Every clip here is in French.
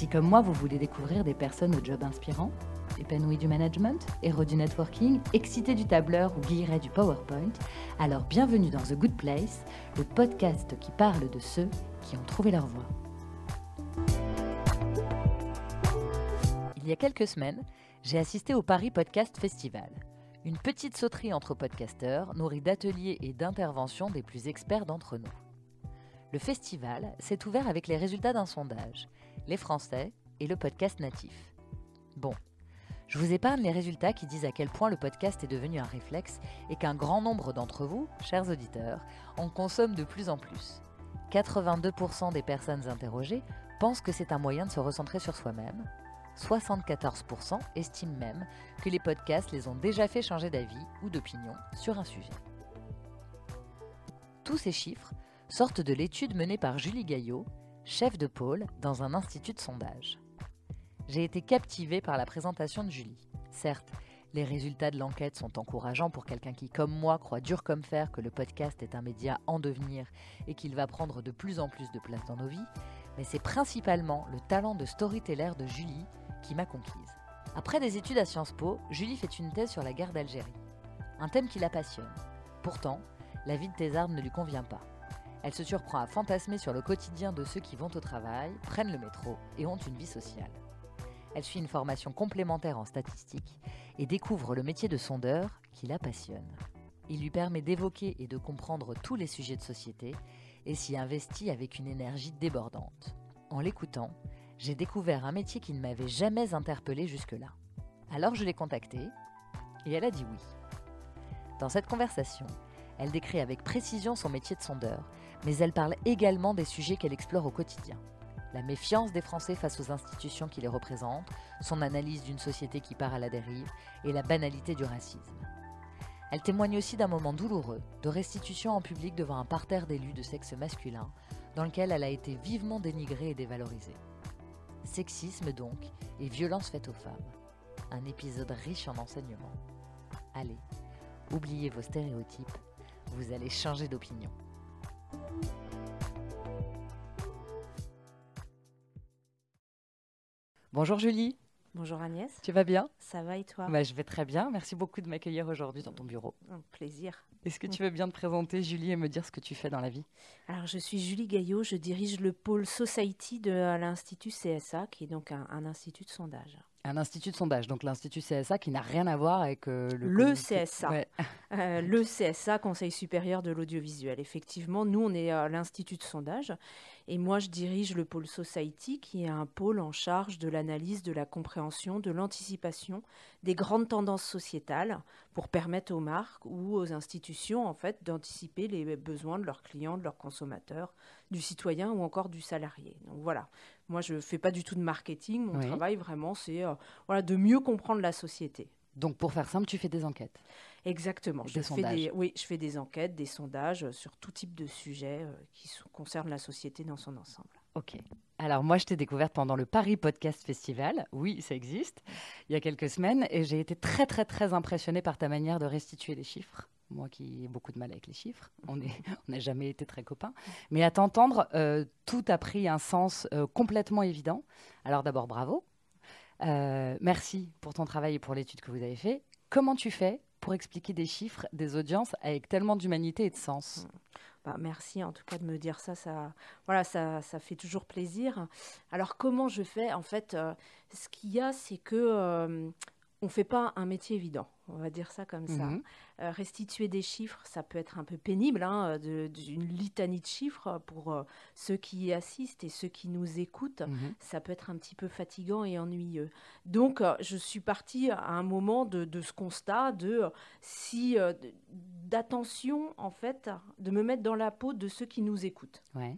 Si comme moi vous voulez découvrir des personnes au job inspirant, épanouies du management, héros du networking, excités du tableur ou guillerets du PowerPoint, alors bienvenue dans The Good Place, le podcast qui parle de ceux qui ont trouvé leur voie. Il y a quelques semaines, j'ai assisté au Paris Podcast Festival. Une petite sauterie entre podcasteurs, nourrie d'ateliers et d'interventions des plus experts d'entre nous. Le festival s'est ouvert avec les résultats d'un sondage, les Français et le podcast natif. Bon, je vous épargne les résultats qui disent à quel point le podcast est devenu un réflexe et qu'un grand nombre d'entre vous, chers auditeurs, en consomment de plus en plus. 82% des personnes interrogées pensent que c'est un moyen de se recentrer sur soi-même, 74% estiment même que les podcasts les ont déjà fait changer d'avis ou d'opinion sur un sujet. Tous ces chiffres sortent de l'étude menée par Julie Gaillot, chef de pôle dans un institut de sondage. J'ai été captivée par la présentation de Julie. Certes, les résultats de l'enquête sont encourageants pour quelqu'un qui, comme moi, croit dur comme fer que le podcast est un média en devenir et qu'il va prendre de plus en plus de place dans nos vies, mais c'est principalement le talent de storyteller de Julie qui m'a conquise. Après des études à Sciences Po, Julie fait une thèse sur la guerre d'Algérie. Un thème qui la passionne. Pourtant, la vie de thésarde ne lui convient pas. Elle se surprend à fantasmer sur le quotidien de ceux qui vont au travail, prennent le métro et ont une vie sociale. Elle suit une formation complémentaire en statistique et découvre le métier de sondeur qui la passionne. Il lui permet d'évoquer et de comprendre tous les sujets de société et s'y investit avec une énergie débordante. En l'écoutant, j'ai découvert un métier qui ne m'avait jamais interpellé jusque-là. Alors je l'ai contactée et elle a dit oui. Dans cette conversation, elle décrit avec précision son métier de sondeur, mais elle parle également des sujets qu'elle explore au quotidien. La méfiance des Français face aux institutions qui les représentent, son analyse d'une société qui part à la dérive et la banalité du racisme. Elle témoigne aussi d'un moment douloureux de restitution en public devant un parterre d'élus de sexe masculin, dans lequel elle a été vivement dénigrée et dévalorisée. Sexisme donc, et violence faite aux femmes. Un épisode riche en enseignements. Allez, oubliez vos stéréotypes, vous allez changer d'opinion. Bonjour Julie. Bonjour Agnès. Tu vas bien? Ça va et toi? Bah, Je vais très bien. Merci beaucoup de m'accueillir aujourd'hui dans ton bureau. Un plaisir. Est-ce que tu veux bien te présenter, Julie, et me dire ce que tu fais dans la vie? Alors, je suis Julie Gaillot. Je dirige le pôle Society de l'Institut CSA, qui est donc un, un institut de sondage. Un institut de sondage, donc l'Institut CSA qui n'a rien à voir avec euh, le, Le CSA. Ouais. Euh, le CSA, Conseil supérieur de l'audiovisuel. Effectivement, nous, on est à l'Institut de sondage. Et moi, je dirige le pôle Society, qui est un pôle en charge de l'analyse, de la compréhension, de l'anticipation des grandes tendances sociétales pour permettre aux marques ou aux institutions, en fait, d'anticiper les besoins de leurs clients, de leurs consommateurs, du citoyen ou encore du salarié. Donc voilà. Moi, je ne fais pas du tout de marketing. Mon Oui. travail, vraiment, c'est euh, voilà, de mieux comprendre la société. Donc pour faire simple, tu fais des enquêtes. Exactement. Des Je fais sondages. des, oui, je fais des enquêtes, des sondages euh, sur tout type de sujets euh, qui sont- concernent la société dans son ensemble. Ok. Alors moi, je t'ai découverte pendant le Paris Podcast Festival. Oui, ça existe. Il y a quelques semaines, et j'ai été très très très impressionnée par ta manière de restituer les chiffres. Moi qui ai beaucoup de mal avec les chiffres, on n'a jamais été très copains. Mais à t'entendre, euh, tout a pris un sens euh, complètement évident. Alors d'abord, bravo. Euh, merci pour ton travail et pour l'étude que vous avez fait. Comment tu fais pour expliquer des chiffres, des audiences avec tellement d'humanité et de sens? Bah, merci en tout cas de me dire ça. Ça, voilà, ça, ça fait toujours plaisir. Alors comment je fais? En fait, ce qu'il y a, c'est que on fait pas un métier évident. On va dire ça comme ça. Euh, restituer des chiffres, ça peut être un peu pénible, hein, de- d'une litanie de chiffres pour euh, ceux qui y assistent et ceux qui nous écoutent. Mhm. ça peut être un petit peu fatigant et ennuyeux. Donc, euh, je suis partie à un moment de, de ce constat de euh, si euh, d'attention en fait, de me mettre dans la peau de ceux qui nous écoutent. Ouais.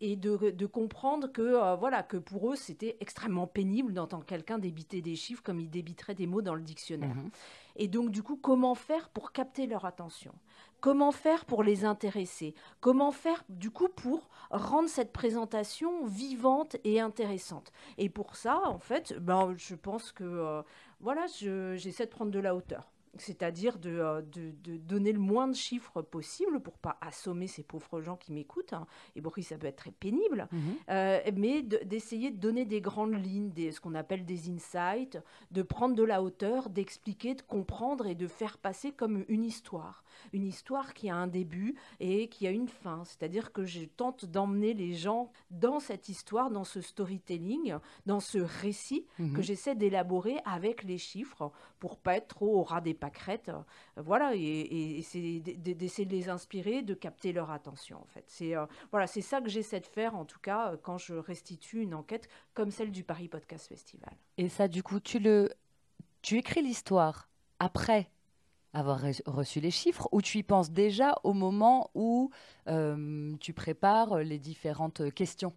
Et de, comprendre que, euh, voilà, que pour eux, c'était extrêmement pénible d'entendre quelqu'un débiter des chiffres comme il débiterait des mots dans le dictionnaire. Mhm. Et donc, du coup, comment faire pour capter leur attention? Comment faire pour les intéresser? Comment faire, du coup, pour rendre cette présentation vivante et intéressante? Et pour ça, en fait, ben, je pense que, euh, voilà, j'essaie de prendre de la hauteur c'est-à-dire euh, de, de, donner le moins de chiffres possible pour pas assommer ces pauvres gens qui m'écoutent. Hein. Et bon, ça peut être très pénible, mhm. euh, mais d'essayer de, donner des grandes lignes, des, ce qu'on appelle des insights, de prendre de la hauteur, d'expliquer, de comprendre et de faire passer comme une histoire. Une histoire qui a un début et qui a une fin. C'est-à-dire que je tente d'emmener les gens dans cette histoire, dans ce storytelling, dans ce récit mhm. que j'essaie d'élaborer avec les chiffres pour pas être trop au ras des pâquerettes. Voilà, et, c'est d'essayer de les inspirer, de capter leur attention, en fait. C'est euh, voilà, c'est ça que j'essaie de faire, en tout cas, quand je restitue une enquête comme celle du Paris Podcast Festival. Et ça, du coup, tu le, tu écris l'histoire après avoir reçu les chiffres ou tu y penses déjà au moment où tu prépares les différentes questions?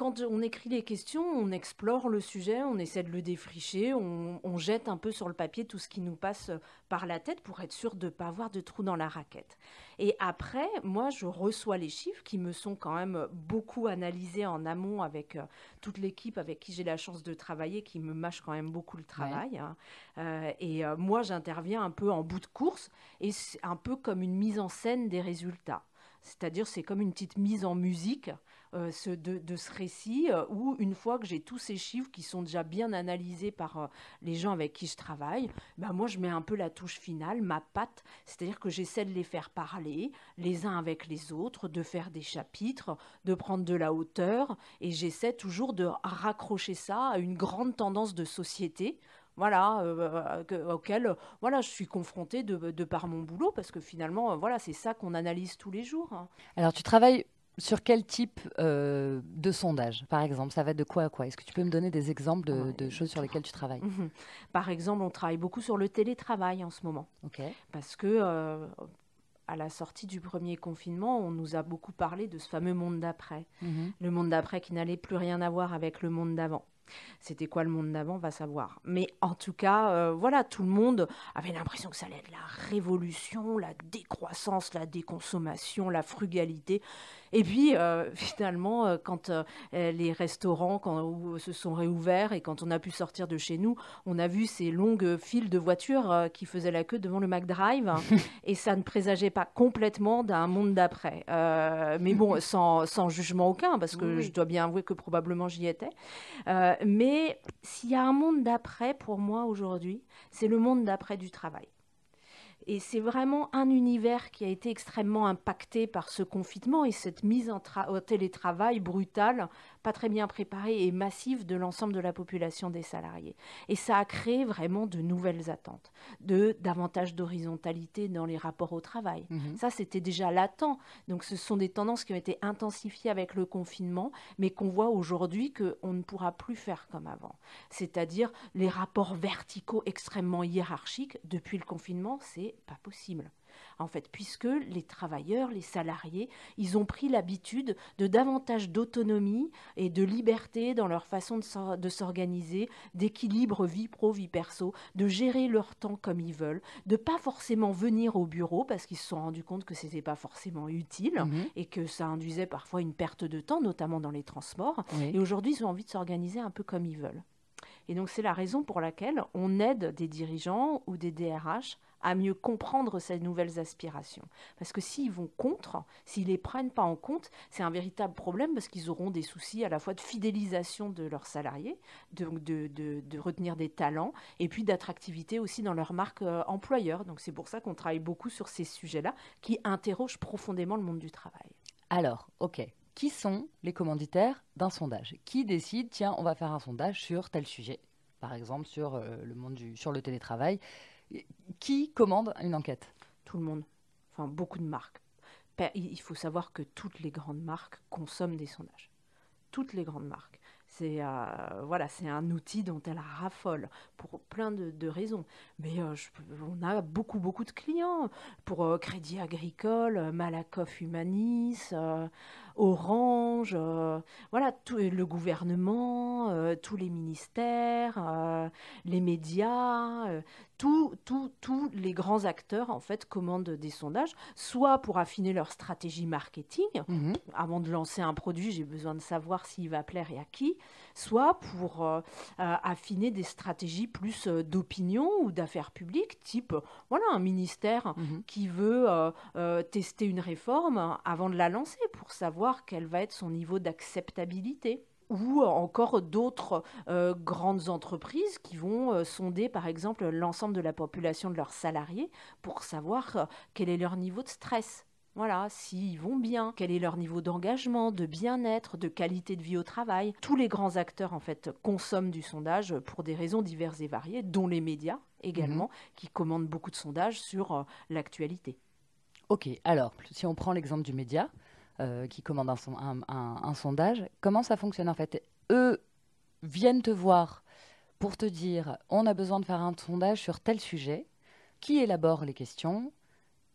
Quand on écrit les questions, on explore le sujet, on essaie de le défricher, on, jette un peu sur le papier tout ce qui nous passe par la tête pour être sûr de ne pas avoir de trous dans la raquette. Et après, moi, je reçois les chiffres qui me sont quand même beaucoup analysés en amont avec euh, toute l'équipe avec qui j'ai la chance de travailler, qui me mâche quand même beaucoup le travail. Hein. Euh, et euh, moi, j'interviens un peu en bout de course et c'est un peu comme une mise en scène des résultats. C'est-à-dire, c'est comme une petite mise en musique euh, de, ce récit euh, où, une fois que j'ai tous ces chiffres qui sont déjà bien analysés par euh, les gens avec qui je travaille, ben moi, je mets un peu la touche finale, ma patte, c'est-à-dire que j'essaie de les faire parler les uns avec les autres, de faire des chapitres, de prendre de la hauteur, et j'essaie toujours de raccrocher ça à une grande tendance de société voilà, auquel voilà, je suis confrontée de, de, par mon boulot, parce que finalement, voilà, c'est ça qu'on analyse tous les jours. Hein. Alors, tu travailles sur quel type euh, de sondage, par exemple? Ça va de quoi à quoi? Est-ce que tu peux me donner des exemples de, choses sur lesquelles tu travailles? Mhm. Par exemple, on travaille beaucoup sur le télétravail en ce moment. Parce que euh, à la sortie du premier confinement, on nous a beaucoup parlé de ce fameux monde d'après. Mhm. Le monde d'après qui n'allait plus rien avoir avec le monde d'avant. C'était quoi le monde d'avant, va savoir. Mais en tout cas, euh, voilà, tout le monde avait l'impression que ça allait être la révolution, la décroissance, la déconsommation, la frugalité. Et puis, euh, finalement, euh, quand les restaurants quand, se sont réouverts et quand on a pu sortir de chez nous, on a vu ces longues files de voitures qui faisaient la queue devant le McDrive. et ça ne présageait pas complètement d'un monde d'après. mais bon, sans, sans, jugement aucun, parce que je dois bien avouer que probablement j'y étais. Mais s'il y a un monde d'après pour moi aujourd'hui, c'est le monde d'après du travail. Et c'est vraiment un univers qui a été extrêmement impacté par ce confinement et cette mise en télétravail brutale pas très bien préparée et massive de l'ensemble de la population des salariés. Et ça a créé vraiment de nouvelles attentes, de davantage d'horizontalité dans les rapports au travail. Mhm. Ça, c'était déjà latent. Donc, ce sont des tendances qui ont été intensifiées avec le confinement, mais qu'on voit aujourd'hui qu'on ne pourra plus faire comme avant. C'est-à-dire les rapports verticaux extrêmement hiérarchiques depuis le confinement, c'est pas possible en fait, puisque les travailleurs, les salariés, ils ont pris l'habitude de davantage d'autonomie et de liberté dans leur façon de s'organiser, d'équilibre vie pro, vie perso, de gérer leur temps comme ils veulent, de pas forcément venir au bureau parce qu'ils se sont rendus compte que c'était pas forcément utile mhm. et que ça induisait parfois une perte de temps, notamment dans les transports. Et aujourd'hui, ils ont envie de s'organiser un peu comme ils veulent. Et donc c'est la raison pour laquelle on aide des dirigeants ou des DRH à mieux comprendre ces nouvelles aspirations. Parce que s'ils vont contre, s'ils ne les prennent pas en compte, c'est un véritable problème parce qu'ils auront des soucis à la fois de fidélisation de leurs salariés, de, de, retenir des talents, et puis d'attractivité aussi dans leur marque euh, employeur. Donc c'est pour ça qu'on travaille beaucoup sur ces sujets-là qui interrogent profondément le monde du travail. Alors, ok. Qui sont les commanditaires d'un sondage? Qui décide, tiens, on va faire un sondage sur tel sujet? Par exemple, sur, euh, le, monde du, sur le télétravail qui commande une enquête? Tout le monde. Enfin, beaucoup de marques. Il faut savoir que toutes les grandes marques consomment des sondages. Toutes les grandes marques. C'est euh, voilà, c'est un outil dont elle raffole pour plein de, raisons. Mais euh, on a beaucoup beaucoup de clients pour euh, Crédit Agricole, Malakoff Humanis, Orange, voilà, tout, le gouvernement, tous les ministères, les médias, tous les grands acteurs en fait commandent des sondages, soit pour affiner leur stratégie marketing. Mhm. Avant de lancer un produit, j'ai besoin de savoir s'il va plaire et à qui, soit pour euh, euh, affiner des stratégies plus euh, d'opinion ou d'affaires publiques, type voilà un ministère mhm. qui veut tester une réforme avant de la lancer pour savoir quel va être son niveau d'acceptabilité ou encore d'autres euh, grandes entreprises qui vont euh, sonder par exemple l'ensemble de la population de leurs salariés pour savoir euh, quel est leur niveau de stress. Voilà, s'ils vont bien, quel est leur niveau d'engagement, de bien-être, de qualité de vie au travail. Tous les grands acteurs en fait consomment du sondage pour des raisons diverses et variées, dont les médias également, mhm. qui commandent beaucoup de sondages sur l'actualité. Ok, alors si on prend l'exemple du média, euh, qui commandent un, sondage, comment ça fonctionne en fait? Eux viennent te voir pour te dire on a besoin de faire un sondage sur tel sujet, qui élabore les questions?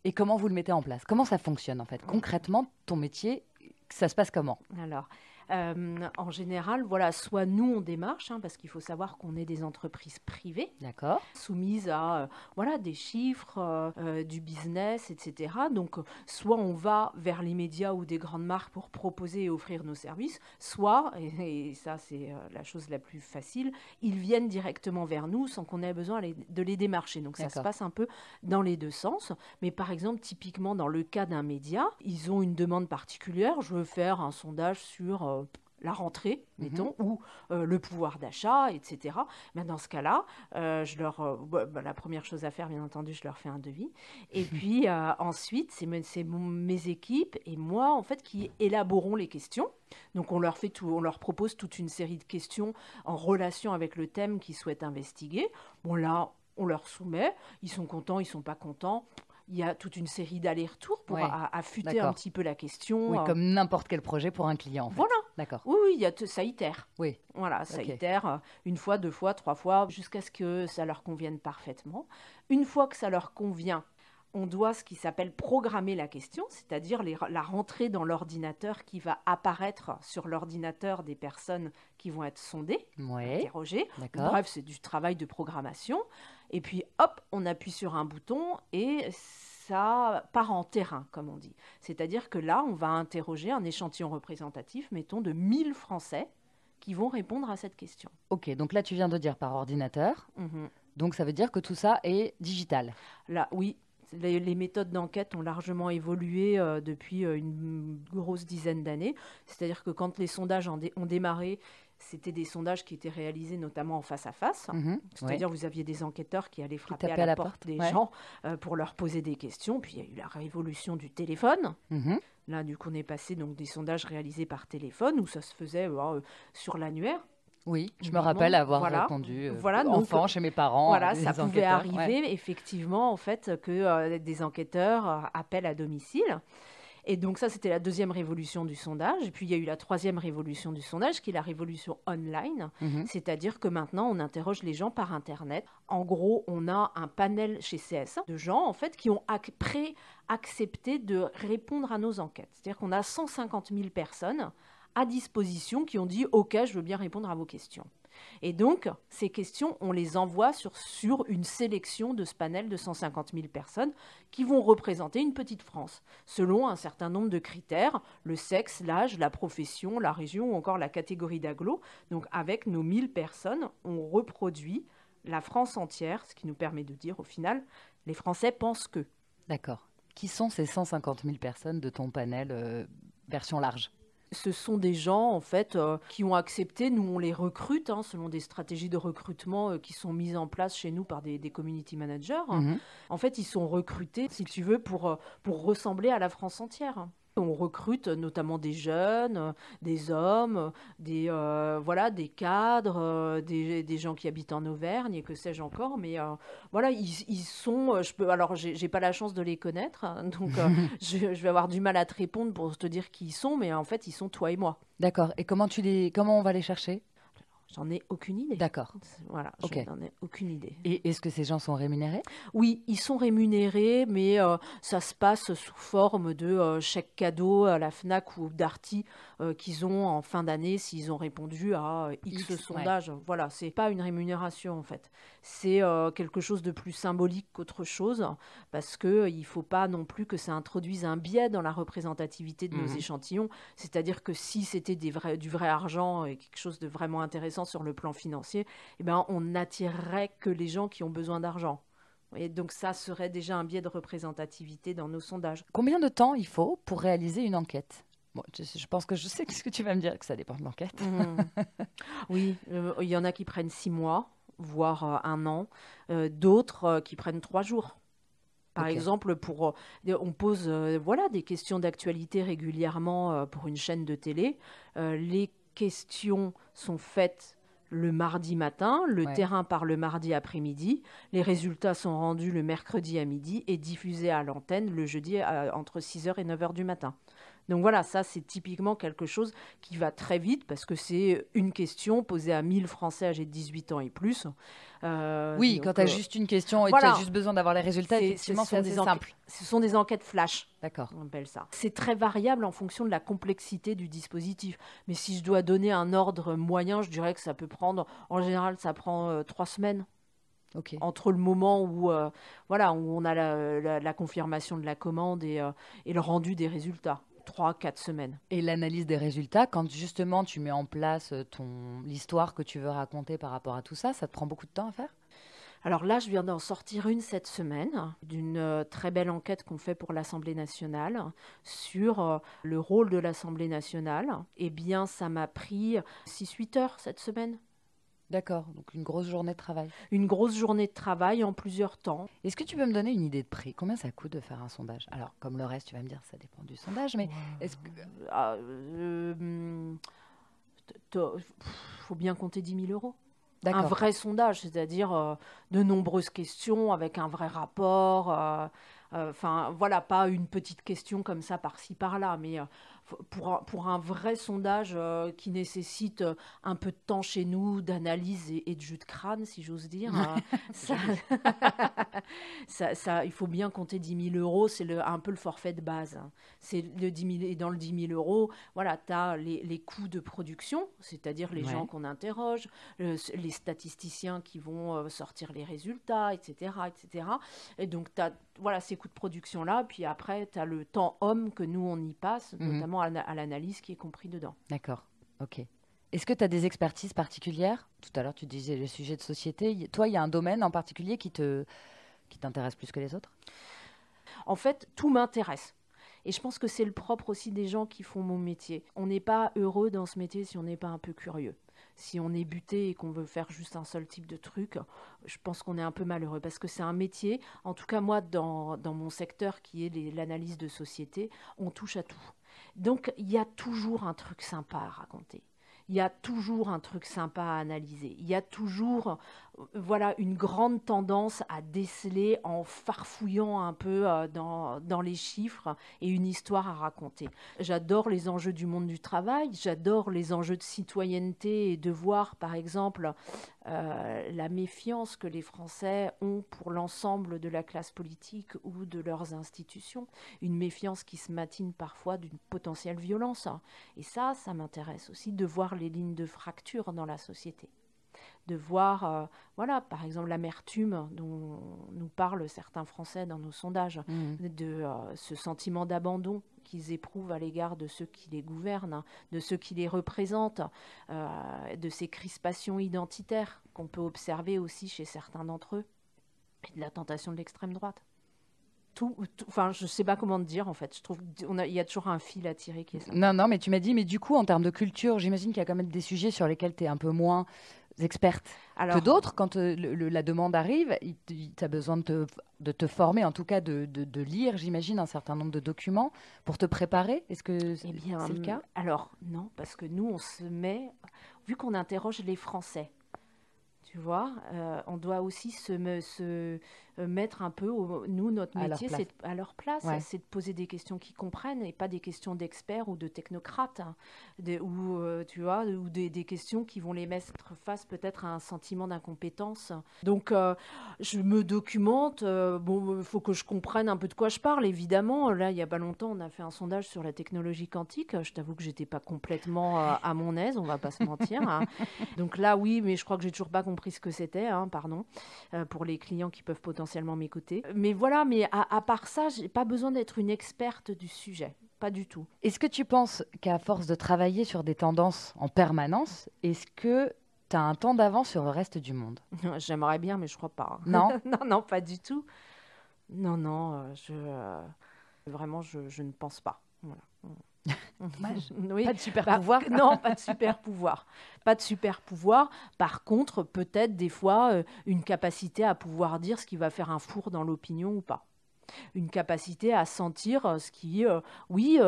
Et comment vous le mettez en place? Comment ça fonctionne en fait? Concrètement, ton métier, ça se passe comment? Alors, euh, en général, voilà, soit nous on démarche, hein, parce qu'il faut savoir qu'on est des entreprises privées, d'accord, soumises à euh, voilà des chiffres, euh, du business, etc. Donc, soit on va vers les médias ou des grandes marques pour proposer et offrir nos services, soit, et, ça c'est la chose la plus facile, ils viennent directement vers nous sans qu'on ait besoin de les démarcher. Donc ça se passe un peu dans les deux sens. Mais par exemple, typiquement dans le cas d'un média, ils ont une demande particulière. Je veux faire un sondage sur la rentrée, mhm. mettons, ou euh, le pouvoir d'achat, etc. Mais dans ce cas-là, euh, je leur, euh, bah, bah, la première chose à faire, bien entendu, je leur fais un devis. Et puis ensuite, c'est mes, équipes et moi, en fait, qui élaborons les questions. Donc on leur fait tout, on leur propose toute une série de questions en relation avec le thème qu'ils souhaitent investiguer. Bon là, on leur soumet, ils sont contents, ils sont pas contents il y a toute une série d'allers-retours pour affûter un petit peu la question. Oui, comme n'importe quel projet pour un client. En fait. Voilà. D'accord. Oui, oui, il y a ça itère. Oui. Voilà, ça itère euh, une fois, deux fois, trois fois, jusqu'à ce que ça leur convienne parfaitement. Une fois que ça leur convient, on doit ce qui s'appelle programmer la question, c'est-à-dire la rentrée dans l'ordinateur qui va apparaître sur l'ordinateur des personnes qui vont être sondées, interrogées. Bref, c'est du travail de programmation. Et puis, hop, on appuie sur un bouton et ça part en terrain, comme on dit. C'est-à-dire que là, on va interroger un échantillon représentatif, mettons, de 1000 Français qui vont répondre à cette question. Ok, donc là, tu viens de dire par ordinateur. Mhm. Donc ça veut dire que tout ça est digital. Là, oui, les, méthodes d'enquête ont largement évolué euh, depuis euh, une grosse dizaine d'années. C'est-à-dire que quand les sondages ont, démarré, c'était des sondages qui étaient réalisés notamment en face à face. Mhm, C'est-à-dire vous aviez des enquêteurs qui allaient frapper à la, porte, des gens euh, pour leur poser des questions. Puis il y a eu la révolution du téléphone. Mhm. Là, du coup, on est passé donc des sondages réalisés par téléphone où ça se faisait sur l'annuaire. Oui, je me rappelle avoir répondu euh, voilà, enfant chez mes parents. Voilà, ça pouvait arriver effectivement en fait que euh, des enquêteurs euh, appellent à domicile. Et donc ça, c'était la deuxième révolution du sondage. Et puis il y a eu la troisième révolution du sondage, qui est la révolution online. Mhm. C'est-à-dire que maintenant, on interroge les gens par Internet. En gros, on a un panel chez CSA de gens, en fait, qui ont pré-accepté de répondre à nos enquêtes. C'est-à-dire qu'on a 150 000 personnes à disposition qui ont dit OK, je veux bien répondre à vos questions. Et donc, ces questions, on les envoie sur, une sélection de ce panel de 150 000 personnes qui vont représenter une petite France, selon un certain nombre de critères, le sexe, l'âge, la profession, la région ou encore la catégorie d'agglo. Donc, avec nos 1000 personnes, on reproduit la France entière, ce qui nous permet de dire au final, les Français pensent que. D'accord. Qui sont ces 150 000 personnes de ton panel euh, version large? Ce sont des gens en fait euh, qui ont accepté, nous on les recrute hein, selon des stratégies de recrutement euh, qui sont mises en place chez nous par des, community managers. Mhm. En fait, ils sont recrutés, si tu veux, pour, euh, pour ressembler à la France entière. On recrute notamment des jeunes, des hommes, des, euh, voilà, des cadres, euh, des, des, gens qui habitent en Auvergne et que sais-je encore. Mais euh, voilà, ils, ils, sont. Je peux, alors, j'ai pas la chance de les connaître, hein, donc je, je, vais avoir du mal à te répondre pour te dire qui ils sont, mais en fait, ils sont toi et moi. D'accord. Et comment, tu les, comment on va les chercher? J'en ai aucune idée. D'accord. Voilà, okay. j'en ai aucune idée. Et est-ce que ces gens sont rémunérés? Oui, ils sont rémunérés, mais euh, ça se passe sous forme de euh, chèque cadeau à la FNAC ou Darty euh, qu'ils ont en fin d'année s'ils ont répondu à X, X sondages. Ouais. Voilà, c'est pas une rémunération en fait. C'est euh, quelque chose de plus symbolique qu'autre chose, parce qu'il ne faut pas non plus que ça introduise un biais dans la représentativité de nos mmh. échantillons. C'est-à-dire que si c'était du vrai argent et quelque chose de vraiment intéressant sur le plan financier, eh ben, on n'attirerait que les gens qui ont besoin d'argent. Et donc ça serait déjà un biais de représentativité dans nos sondages. Combien de temps il faut pour réaliser une enquête? Bon, je, je, pense que je sais ce que tu vas me dire, que ça dépend de l'enquête. Mmh. oui, euh, il y en a qui prennent six mois, voire euh, un an. Euh, D'autres qui prennent trois jours. Par okay. exemple, pour, on pose voilà, des questions d'actualité régulièrement pour une chaîne de télé. les questions sont faites le mardi matin, le ouais. terrain part le mardi après-midi, les résultats sont rendus le mercredi à midi et diffusés à l'antenne le jeudi à, entre 6h et 9h du matin. Donc voilà, ça c'est typiquement quelque chose qui va très vite parce que c'est une question posée à 1000 Français âgés de 18 ans et plus. Euh, oui, quand tu as euh, juste une question et voilà. tu as juste besoin d'avoir les résultats, effectivement, c'est simple. Ce sont des enquêtes flash. D'accord. On appelle ça. C'est très variable en fonction de la complexité du dispositif. Mais si je dois donner un ordre moyen, je dirais que ça peut prendre, en général, ça prend euh, trois semaines. Okay. entre le moment où, voilà, où on a la, la, la, confirmation de la commande et, et le rendu des résultats. 3-4 semaines. Et l'analyse des résultats, quand justement tu mets en place ton l'histoire que tu veux raconter par rapport à tout ça, ça te prend beaucoup de temps à faire? Alors là, je viens d'en sortir une cette semaine, d'une euh, très belle enquête qu'on fait pour l'Assemblée nationale sur euh, le rôle de l'Assemblée nationale. Eh bien, ça m'a pris 6-8 heures cette semaine. D'accord, donc une grosse journée de travail. Une grosse journée de travail en plusieurs temps. Est-ce que tu peux me donner une idée de prix? Combien ça coûte de faire un sondage? Alors, comme le reste, tu vas me dire, ça dépend du sondage, mais est-ce que... Euh, euh, faut bien compter 10 000 euros. Un vrai sondage, c'est-à-dire euh, de nombreuses questions avec un vrai rapport. Enfin, euh, voilà, pas une petite question comme ça par-ci par-là, mais pour un, pour un vrai sondage euh, qui nécessite euh, un peu de temps chez nous, d'analyse et, et, de jus de crâne, si j'ose dire, euh, ça, ça, ça, il faut bien compter 10 000 euros, c'est un peu le forfait de base. Hein. C'est le 10 000, et dans le 10 000 euros, voilà, tu as les, les, coûts de production, c'est-à-dire les ouais. gens qu'on interroge, le, les statisticiens qui vont sortir les résultats, etc. etc. Et donc, tu as voilà, ces coûts de production-là, puis après, tu as le temps homme que nous, on y passe, mmh. notamment à l'analyse qui est compris dedans. D'accord, ok. Est-ce que tu as des expertises particulières? Tout à l'heure, tu disais le sujet de société. Toi, il y a un domaine en particulier qui te qui t'intéresse plus que les autres? En fait, tout m'intéresse. Et je pense que c'est le propre aussi des gens qui font mon métier. On n'est pas heureux dans ce métier si on n'est pas un peu curieux. Si on est buté et qu'on veut faire juste un seul type de truc, je pense qu'on est un peu malheureux parce que c'est un métier, en tout cas moi dans, dans mon secteur qui est l'analyse de société, on touche à tout. Donc il y a toujours un truc sympa à raconter. Il y a toujours un truc sympa à analyser. Il y a toujours voilà une grande tendance à déceler en farfouillant un peu euh, dans, les chiffres et une histoire à raconter. J'adore les enjeux du monde du travail, j'adore les enjeux de citoyenneté et de voir par exemple euh, la méfiance que les Français ont pour l'ensemble de la classe politique ou de leurs institutions, une méfiance qui se matine parfois d'une potentielle violence. Et ça, ça m'intéresse aussi de voir les lignes de fracture dans la société de voir, euh, voilà, par exemple, l'amertume dont nous parlent certains Français dans nos sondages, mmh. de euh, ce sentiment d'abandon qu'ils éprouvent à l'égard de ceux qui les gouvernent, de ceux qui les représentent, euh, de ces crispations identitaires qu'on peut observer aussi chez certains d'entre eux, et de la tentation de l'extrême droite. Tout, tout, enfin, je sais pas comment te dire en fait. Je trouve qu'il y a toujours un fil à tirer qui est ça. Non, non, mais tu m'as dit, mais du coup, en termes de culture, j'imagine qu'il y a quand même des sujets sur lesquels tu es un peu moins expertes que d'autres. Quand euh, la demande arrive, tu as besoin de te, de te, former, en tout cas de, de, lire, j'imagine, un certain nombre de documents pour te préparer. Est-ce que eh c'est le cas? Alors non, parce que nous, on se met, vu qu'on interroge les Français, tu vois, euh, on doit aussi se, se, mettre un peu, nous, notre métier, c'est à leur place, c'est de poser des questions qu'ils comprennent et pas des questions d'experts ou de technocrates, hein, ou, euh, tu vois, ou des, questions qui vont les mettre face peut-être à un sentiment d'incompétence. Donc, euh, je me documente, bon, il faut que je comprenne un peu de quoi je parle, évidemment. Là, il y a pas longtemps, on a fait un sondage sur la technologie quantique. Je t'avoue que j'étais pas complètement à mon aise, on va pas se mentir. Hein. Donc là, oui, mais je crois que j'ai toujours pas compris ce que c'était, hein, pardon, pour les clients qui peuvent potentiellement m'écouter. Mais voilà, mais à, part ça, j'ai pas besoin d'être une experte du sujet. Pas du tout. Est-ce que tu penses qu'à force de travailler sur des tendances en permanence, est-ce que tu as un temps d'avance sur le reste du monde? J'aimerais bien, mais je crois pas. Non? Non, non, pas du tout. Non, non, euh, je, euh, vraiment, je, je, ne pense pas. Voilà. Pas de super bah, pouvoir. non, pas de super pouvoir. Pas de super pouvoir. Par contre, peut-être des fois euh, une capacité à pouvoir dire ce qui va faire un four dans l'opinion ou pas. Une capacité à sentir euh, ce qui, euh, oui,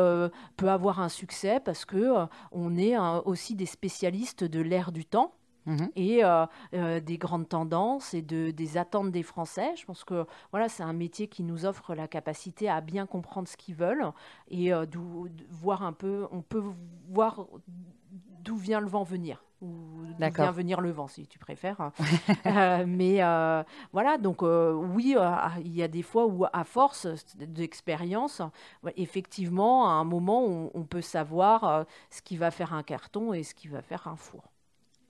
peut avoir un succès parce que on est aussi des spécialistes de l'ère du temps Mhm. et euh, euh, des grandes tendances et de, des attentes des Français. Je pense que voilà, c'est un métier qui nous offre la capacité à bien comprendre ce qu'ils veulent et euh, voir un peu, on peut voir d'où vient le vent venir ou d'où vient venir le vent si tu préfères. mais voilà, donc oui, il y a des fois où à force d'expérience, effectivement, à un moment, on, on peut savoir ce qui va faire un carton et ce qui va faire un four.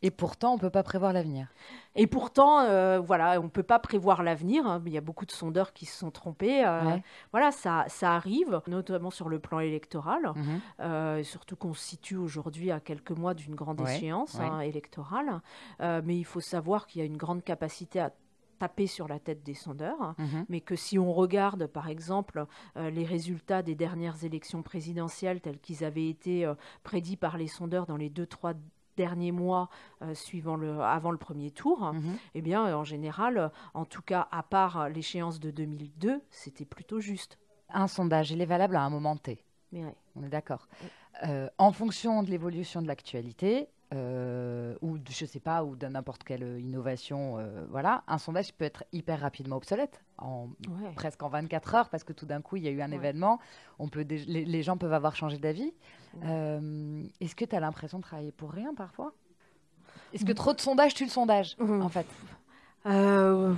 Et pourtant, on ne peut pas prévoir l'avenir. Et pourtant, euh, voilà, on ne peut pas prévoir l'avenir. Hein. Il y a beaucoup de sondeurs qui se sont trompés. Euh, voilà, ça, ça arrive, notamment sur le plan électoral. Mhm. Euh, surtout qu'on se situe aujourd'hui à quelques mois d'une grande échéance hein, électorale. mais il faut savoir qu'il y a une grande capacité à taper sur la tête des sondeurs, mhm. mais que si on regarde par exemple les résultats des dernières élections présidentielles tels qu'ils avaient été prédits par les sondeurs dans les deux, trois derniers mois euh, suivant le, avant le premier tour, mhm. eh bien, en général, en tout cas, à part l'échéance de 2002, c'était plutôt juste. Un sondage, il est valable à un moment T. On est d'accord. Euh, en fonction de l'évolution de l'actualité, euh, ou de, je sais pas, ou de n'importe quelle innovation, voilà, un sondage peut être hyper rapidement obsolète, en, presque en 24 heures, parce que tout d'un coup, il y a eu un événement, on peut les, gens peuvent avoir changé d'avis. Euh, est-ce que tu as l'impression de travailler pour rien parfois? Est-ce que trop de sondages tue le sondage, mmh. en fait? Euh,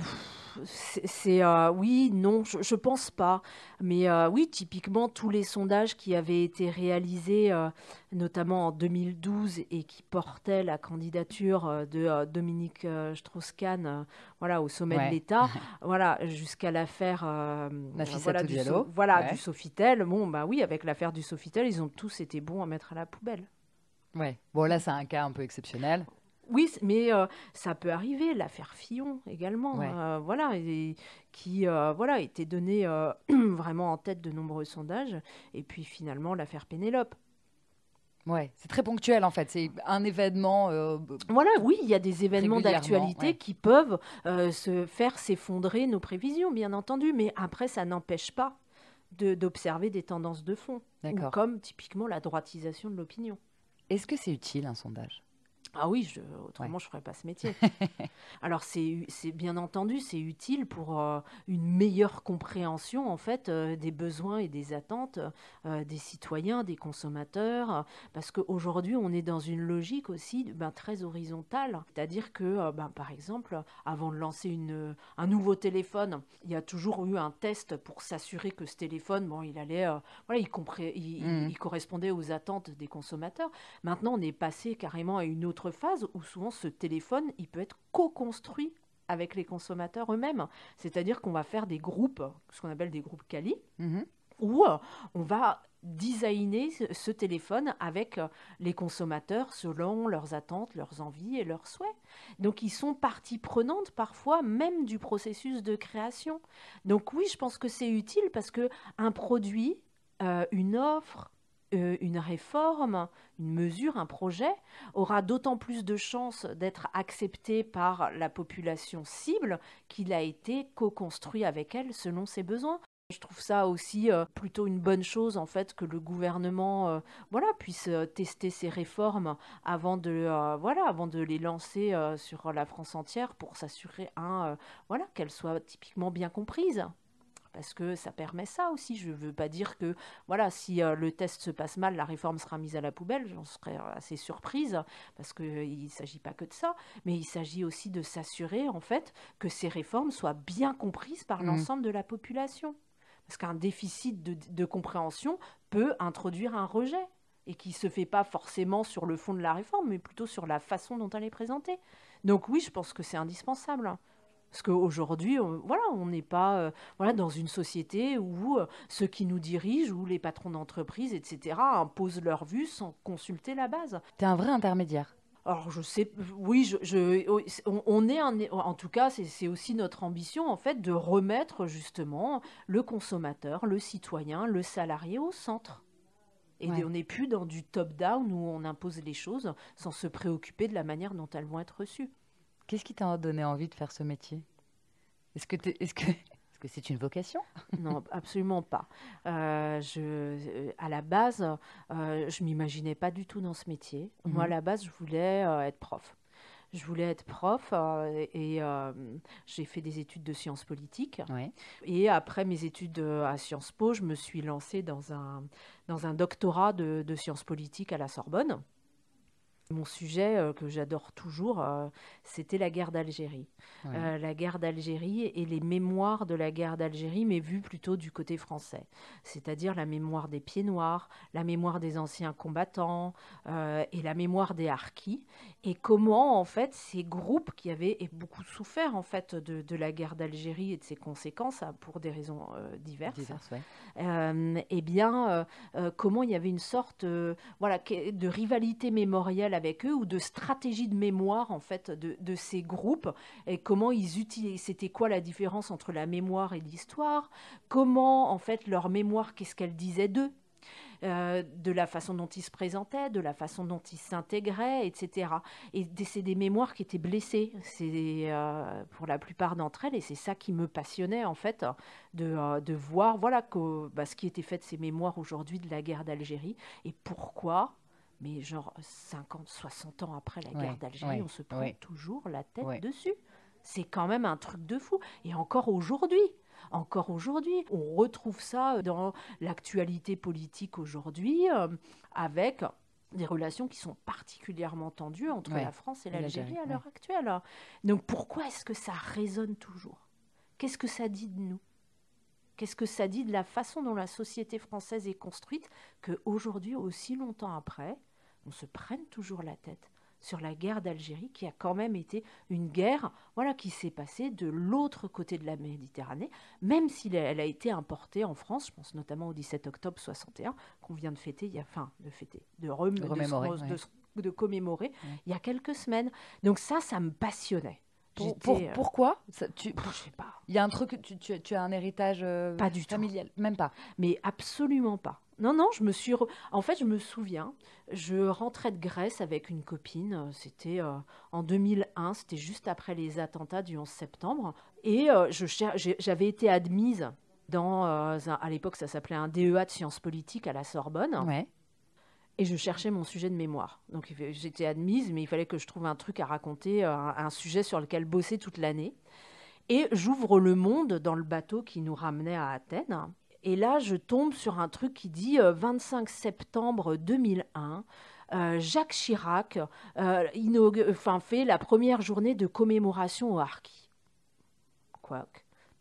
c'est euh, oui, non, je, je, pense pas. Mais euh, oui, typiquement tous les sondages qui avaient été réalisés, euh, notamment en 2012 et qui portaient la candidature de Dominique Strauss-Kahn, voilà, au sommet de l'État, voilà, jusqu'à l'affaire, voilà, du, voilà, du Sofitel. Bon, bah oui, avec l'affaire du Sofitel, ils ont tous été bons à mettre à la poubelle. Ouais. Bon, là, c'est un cas un peu exceptionnel. Oui, mais euh, ça peut arriver. L'affaire Fillon également, euh, voilà, qui euh, voilà était donnée vraiment en tête de nombreux sondages. Et puis finalement l'affaire Pénélope. Ouais, c'est très ponctuel en fait. C'est un événement. voilà, oui, il y a des événements d'actualité qui peuvent se faire s'effondrer nos prévisions, bien entendu. Mais après, ça n'empêche pas d'observer des tendances de fond, comme typiquement la droitisation de l'opinion. Est-ce que c'est utile un sondage? Ah oui, je, autrement je ne ferais pas ce métier. Alors c'est bien entendu, c'est utile pour euh, une meilleure compréhension en fait euh, des besoins et des attentes euh, des citoyens, des consommateurs, parce qu'aujourd'hui on est dans une logique aussi ben, très horizontale, c'est-à-dire que ben, par exemple avant de lancer une, un nouveau téléphone, il y a toujours eu un test pour s'assurer que ce téléphone, bon, il allait, voilà, il, il, mmh. il correspondait aux attentes des consommateurs. Maintenant on est passé carrément à une autre phase où souvent ce téléphone, il peut être co-construit avec les consommateurs eux-mêmes. C'est-à-dire qu'on va faire des groupes, ce qu'on appelle des groupes Kali, mhm. où euh, on va designer ce téléphone avec euh, les consommateurs selon leurs attentes, leurs envies et leurs souhaits. Donc ils sont partie prenante parfois même du processus de création. Donc oui, je pense que c'est utile parce que un produit, euh, une offre, euh, une réforme, une mesure, un projet aura d'autant plus de chances d'être accepté par la population cible qu'il a été co-construit avec elle selon ses besoins. Je trouve ça aussi euh, plutôt une bonne chose en fait que le gouvernement euh, voilà puisse tester ces réformes avant de voilà avant de les lancer sur la France entière pour s'assurer un voilà qu'elles soient typiquement bien comprises parce que ça permet ça aussi. Je ne veux pas dire que, voilà, si euh, le test se passe mal, la réforme sera mise à la poubelle. J'en serais assez surprise, parce qu'il ne s'agit pas que de ça, mais il s'agit aussi de s'assurer, en fait, que ces réformes soient bien comprises par mmh. l'ensemble de la population. Parce qu'un déficit de, compréhension peut introduire un rejet et qui ne se fait pas forcément sur le fond de la réforme, mais plutôt sur la façon dont elle est présentée. Donc oui, je pense que c'est indispensable. Parce qu'aujourd'hui, on, voilà, on n'est pas euh, voilà, dans une société où euh, ceux qui nous dirigent ou les patrons d'entreprise, etc., imposent leur vue sans consulter la base. Tu es un vrai intermédiaire. Alors je sais, oui, je, on, est un, en tout cas, c'est aussi notre ambition en fait de remettre justement le consommateur, le citoyen, le salarié au centre. Et on n'est plus dans du top-down où on impose les choses sans se préoccuper de la manière dont elles vont être reçues. Qu'est-ce qui t'a donné envie de faire ce métier? Est-ce que est-ce que que c'est une vocation? Non, absolument pas. Euh, je, euh, à la base, euh, je m'imaginais pas du tout dans ce métier. Moi, à mhm. la base, je voulais euh, être prof. Je voulais être prof et j'ai fait des études de sciences politiques. Et après mes études à Sciences Po, je me suis lancée dans un, dans un doctorat de, de sciences politiques à la Sorbonne. Mon sujet euh, que j'adore toujours, euh, c'était la guerre d'Algérie. Euh, la guerre d'Algérie et les mémoires de la guerre d'Algérie, mais vues plutôt du côté français. C'est-à-dire la mémoire des pieds noirs, la mémoire des anciens combattants et la mémoire des harkis. Et comment, en fait, ces groupes qui avaient beaucoup souffert, en fait, de, la guerre d'Algérie et de ses conséquences, hein, pour des raisons diverses, eh bien, comment il y avait une sorte voilà, de rivalité mémorielle avec eux ou de stratégie de mémoire en fait de, ces groupes et comment ils utilisent c'était quoi la différence entre la mémoire et l'histoire? Comment en fait leur mémoire qu'est-ce qu'elle disait d'eux? Euh, de la façon dont ils se présentaient, de la façon dont ils s'intégraient, etc. Et c'est des mémoires qui étaient blessées, c'est euh, pour la plupart d'entre elles, et c'est ça qui me passionnait en fait, de, euh, de voir voilà bah, ce qui était fait de ces mémoires aujourd'hui de la guerre d'Algérie et pourquoi mais genre 50, 60 ans après la guerre d'Algérie, on se prend toujours la tête dessus. C'est quand même un truc de fou. Et encore aujourd'hui, encore aujourd'hui, on retrouve ça dans l'actualité politique aujourd'hui, euh, avec des relations qui sont particulièrement tendues entre la France et l'Algérie à l'heure actuelle. Donc pourquoi est-ce que ça résonne toujours? Qu'est-ce que ça dit de nous? Qu'est-ce que ça dit de la façon dont la société française est construite qu'aujourd'hui, aussi longtemps après, on se prenne toujours la tête sur la guerre d'Algérie, qui a quand même été une guerre voilà, qui s'est passée de l'autre côté de la Méditerranée, même si elle a été importée en France, je pense notamment au 17 octobre 61, qu'on vient de fêter, il y a, enfin, de fêter, de, de, commémorer, il y a quelques semaines. Donc ça, ça me passionnait. Pour, euh, pourquoi? Tu, Je sais pas. Il y a un truc, tu, tu, as un héritage euh, pas du familial, même pas. Mais absolument pas. Non, non, je me suis. En fait, je me souviens, je rentrais de Grèce avec une copine. Euh, c'était euh, en 2001, c'était juste après les attentats du 11 septembre. Et euh, j'avais été admise dans. à l'époque, ça s'appelait un DEA de sciences politiques à la Sorbonne. Ouais. Et je cherchais mon sujet de mémoire. Donc j'étais admise, mais il fallait que je trouve un truc à raconter, un sujet sur lequel bosser toute l'année. Et j'ouvre le monde dans le bateau qui nous ramenait à Athènes. Et là, je tombe sur un truc qui dit 25 euh, septembre 2001. Euh, Jacques Chirac euh, enfin, fait la première journée de commémoration au Harki. Quoi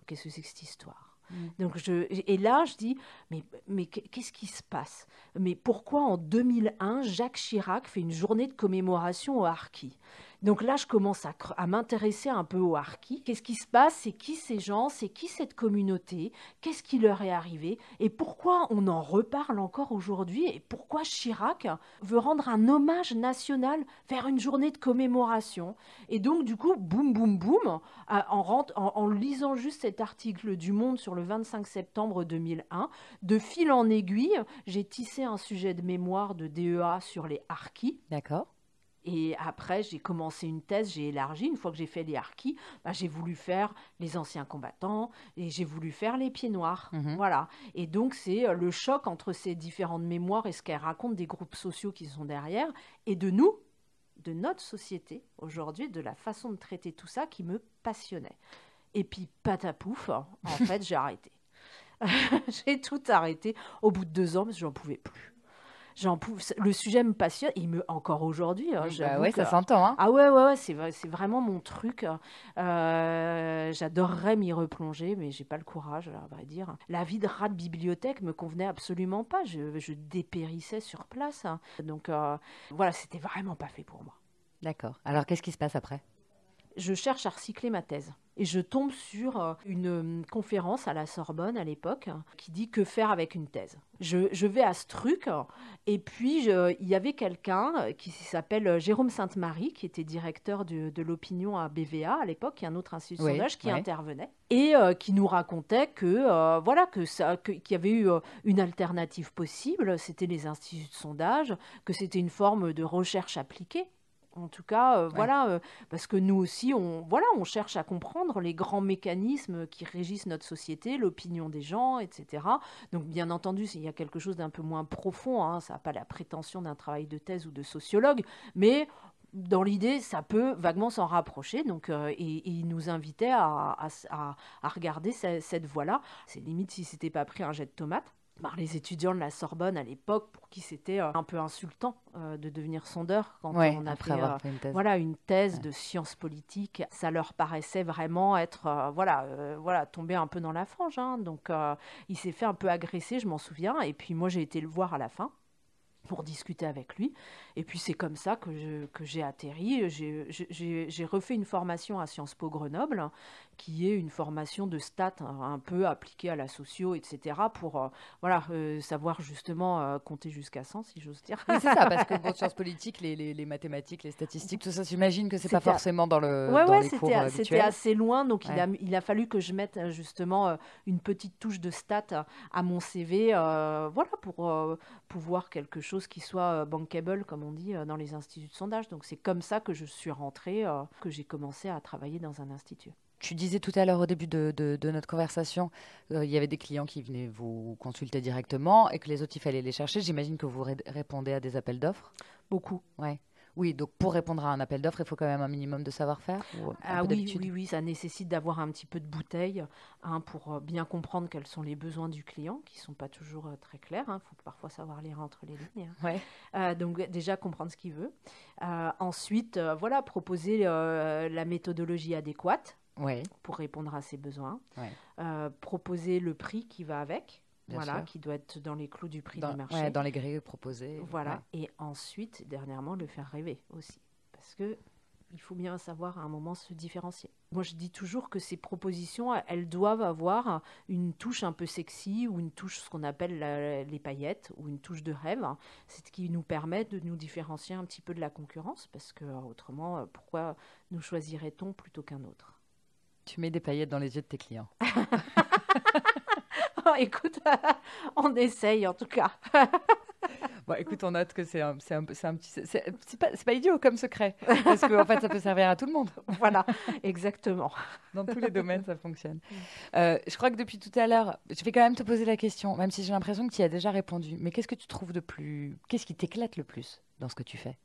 Qu'est-ce que c'est que cette histoire? Mm. donc je, et là, je dis, mais, mais qu'est-ce qui se passe? Mais pourquoi en 2001, Jacques Chirac fait une journée de commémoration au Harki? Donc là, je commence à, m'intéresser un peu au harki. Qu'est-ce qui se passe? C'est qui ces gens? C'est qui cette communauté? Qu'est-ce qui leur est arrivé? Et pourquoi on en reparle encore aujourd'hui? Et pourquoi Chirac veut rendre un hommage national vers une journée de commémoration? Et donc, du coup, boum, boum, boum, en, en lisant juste cet article du Monde sur le 25 septembre 2001, de fil en aiguille, j'ai tissé un sujet de mémoire de DEA sur les harkis. D'accord. Et après, j'ai commencé une thèse, j'ai élargi. Une fois que j'ai fait les harkis, bah, j'ai voulu faire les anciens combattants et j'ai voulu faire les pieds noirs. Mhm. Voilà. Et donc, c'est euh, le choc entre ces différentes mémoires et ce qu'elles racontent des groupes sociaux qui sont derrière et de nous, de notre société aujourd'hui, de la façon de traiter tout ça qui me passionnait. Et puis, patapouf, en fait, j'ai arrêté. j'ai tout arrêté au bout de deux ans parce que j'en pouvais plus le sujet me passionne, il me encore aujourd'hui. Hein, bah ouais, ça s'entend. Hein. Ah ouais, ouais, ouais c'est c'est vraiment mon truc. Euh, j'adorerais m'y replonger, mais j'ai pas le courage, à vrai dire. La vie de rat de bibliothèque me convenait absolument pas. Je, je dépérissais sur place. Hein. Donc euh, voilà, c'était vraiment pas fait pour moi. D'accord. Alors qu'est-ce qui se passe après? Je cherche à recycler ma thèse. Et je tombe sur euh, une euh, conférence à la Sorbonne à l'époque qui dit que faire avec une thèse. Je, vais à ce truc et puis il y avait quelqu'un qui s'appelle Jérôme Sainte-Marie qui était directeur de, l'opinion à BVA à l'époque, qui est un autre institut de sondage qui intervenait et euh, qui nous racontait que voilà que ça qu'il y avait eu une alternative possible, c'était les instituts de sondage, que c'était une forme de recherche appliquée en tout cas, euh, voilà, euh, parce que nous aussi, on, voilà, on cherche à comprendre les grands mécanismes qui régissent notre société, l'opinion des gens, etc. Donc, bien entendu, il y a quelque chose d'un peu moins profond, hein, ça n'a pas la prétention d'un travail de thèse ou de sociologue, mais dans l'idée, ça peut vaguement s'en rapprocher. Donc, euh, et, il nous invitait à, regarder cette, cette voie-là. C'est limite si c'était pas pris un jet de tomate par les étudiants de la Sorbonne à l'époque pour qui c'était euh, un peu insultant euh, de devenir sondeur quand on a fait euh, une thèse. voilà une thèse de sciences politiques ça leur paraissait vraiment être voilà voilà tomber un peu dans la frange hein. donc il s'est fait un peu agresser je m'en souviens et puis moi j'ai été le voir à la fin pour discuter avec lui. Et puis c'est comme ça que j'ai atterri. J'ai, refait une formation à Sciences Po Grenoble, qui est une formation de stats un, peu appliquée à la socio, etc., pour euh, voilà, euh, savoir justement euh, compter jusqu'à 100, si j'ose dire. c'est ça, parce que pour sciences politiques, les, les, mathématiques, les statistiques, tout ça, j'imagine que c'est pas forcément dans le ouais, dans ouais, c'était, c'était assez loin, donc il, a, il a fallu que je mette justement une petite touche de stats à mon CV, voilà, pour pouvoir quelque chose qui soit bankable, comme on dit, dans les instituts de sondage. Donc c'est comme ça que je suis rentrée, que j'ai commencé à travailler dans un institut. Tu disais tout à l'heure au début de, notre conversation, euh, il y avait des clients qui venaient vous consulter directement et que les autres, il fallait les chercher. J'imagine que vous répondez à des appels d'offres Beaucoup. Ouais. Oui, donc pour répondre à un appel d'offres, il faut quand même un minimum de savoir-faire Ah oui, oui, oui, ça nécessite d'avoir un petit peu de bouteille hein, pour euh, bien comprendre quels sont les besoins du client, qui ne sont pas toujours euh, très clairs. Il hein. faut parfois savoir lire entre les lignes. Hein. Ouais. donc déjà comprendre ce qu'il veut. ensuite, voilà, proposer la méthodologie adéquate pour répondre à ses besoins. Euh, proposer le prix qui va avec. voilà, qui doit être dans les clous du prix du marché. dans les grilles proposées. Voilà. Et ensuite, dernièrement, le faire rêver aussi. Parce que il faut bien savoir à un moment se différencier. Moi, je dis toujours que ces propositions, elles doivent avoir une touche un peu sexy ou une touche, ce qu'on appelle les paillettes, ou une touche de rêve. C'est ce qui nous permet de nous différencier un petit peu de la concurrence, parce que autrement, pourquoi nous choisirait-on plutôt qu'un autre? Tu mets des paillettes dans les yeux de tes clients. oh, écoute, on essaye en tout cas. bon, écoute, on note que c'est un, un, un, petit. C'est pas, pas, idiot comme secret. Parce qu'en en fait, ça peut servir à tout le monde. voilà, exactement. Dans tous les domaines, ça fonctionne. Euh, je crois que depuis tout à l'heure, je vais quand même te poser la question, même si j'ai l'impression que tu y as déjà répondu. Mais qu'est-ce que tu trouves de plus. Qu'est-ce qui t'éclate le plus dans ce que tu fais?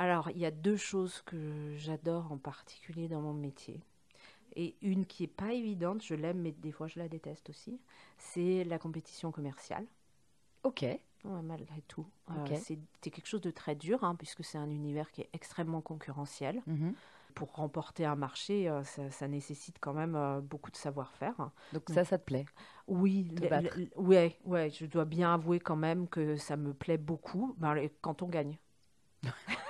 Alors, il y a deux choses que j'adore en particulier dans mon métier. Et une qui n'est pas évidente, je l'aime, mais des fois je la déteste aussi, c'est la compétition commerciale. Ok. malgré tout. Euh, c'est quelque chose de très dur, hein, puisque c'est un univers qui est extrêmement concurrentiel. Mhm. Pour remporter un marché, euh, ça, nécessite quand même euh, beaucoup de savoir-faire. Donc, ça, ça te plaît? Oui, ouais, ouais, je dois bien avouer quand même que ça me plaît beaucoup ben, quand on gagne.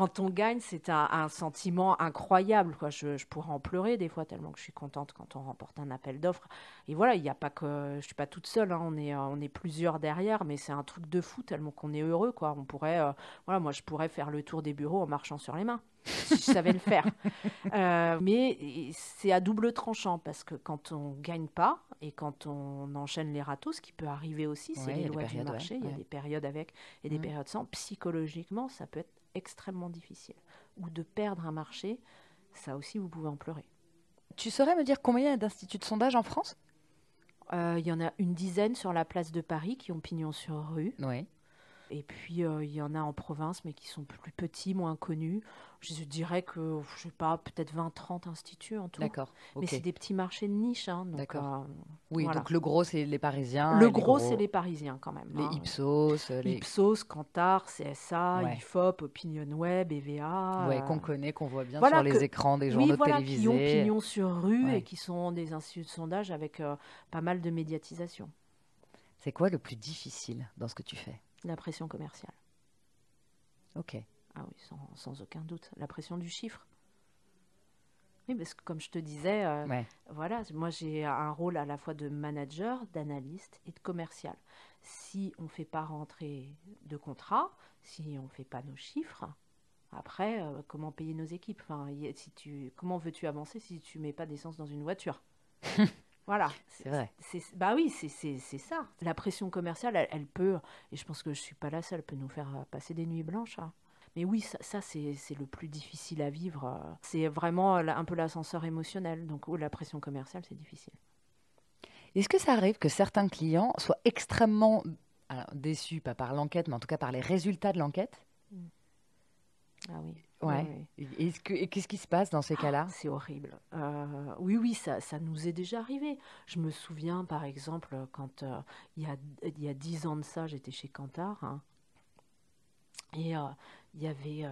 quand on gagne, c'est un, sentiment incroyable. Quoi. Je, pourrais en pleurer des fois tellement que je suis contente quand on remporte un appel d'offres. Et voilà, il n'y a pas que je suis pas toute seule. Hein. On est euh, on est plusieurs derrière, mais c'est un truc de fou tellement qu'on est heureux. Quoi. On pourrait, euh, voilà, moi je pourrais faire le tour des bureaux en marchant sur les mains si je savais le faire. Euh, mais c'est à double tranchant parce que quand on gagne pas et quand on enchaîne les râteaux, ce qui peut arriver aussi, c'est les lois du marché. Il y a des périodes avec et des mmh. périodes sans. Psychologiquement, ça peut être extrêmement difficile. Ou de perdre un marché, ça aussi, vous pouvez en pleurer. Tu saurais me dire combien il y a d'instituts de sondage en France? Euh, Il y en a une dizaine sur la place de Paris qui ont pignon sur rue. Oui. Et puis, euh, il y en a en province, mais qui sont plus petits, moins connus. Je dirais que, je sais pas, peut-être 20-30 instituts en tout. D'accord. Mais c'est des petits marchés de niche. Hein, D'accord. Euh, oui, donc le gros, c'est les Parisiens. Le gros, c'est les Parisiens quand même. Les hein. Ipsos. Les Ipsos, Kantar, CSA, IFOP, Opinion Web, EVA. Oui, qu'on connaît, qu'on voit bien sur les écrans des journaux oui, voilà, télévisés. qui ont pignon sur rue et qui sont des instituts de sondage avec pas mal de médiatisation. C'est quoi le plus difficile dans ce que tu fais? La pression commerciale. Ok. Ah oui, sans, aucun doute. La pression du chiffre. Oui, parce que comme je te disais, euh, voilà, moi j'ai un rôle à la fois de manager, d'analyste et de commercial. Si on ne fait pas rentrer de contrat, si on ne fait pas nos chiffres, après, euh, comment payer nos équipes? Enfin, si tu, Comment veux-tu avancer si tu mets pas d'essence dans une voiture? Voilà. C'est vrai. Bah oui, c'est ça. La pression commerciale, elle, peut, et je pense que je ne suis pas la seule, peut nous faire euh, passer des nuits blanches. Hein. Mais oui, ça, c'est le plus difficile à vivre. Euh. C'est vraiment un peu l'ascenseur émotionnel. Donc la pression commerciale, c'est difficile. Est-ce que ça arrive que certains clients soient extrêmement déçus, pas par l'enquête, mais en tout cas par les résultats de l'enquête? Mmh. Ah oui. Ouais. Et qu'est-ce qui se passe dans ces ah, cas-là? C'est horrible. Euh, oui, oui, ça, ça, nous est déjà arrivé. Je me souviens, par exemple, quand euh, il, y a, il y a dix ans de ça, j'étais chez Kantar. Hein, et euh, il y avait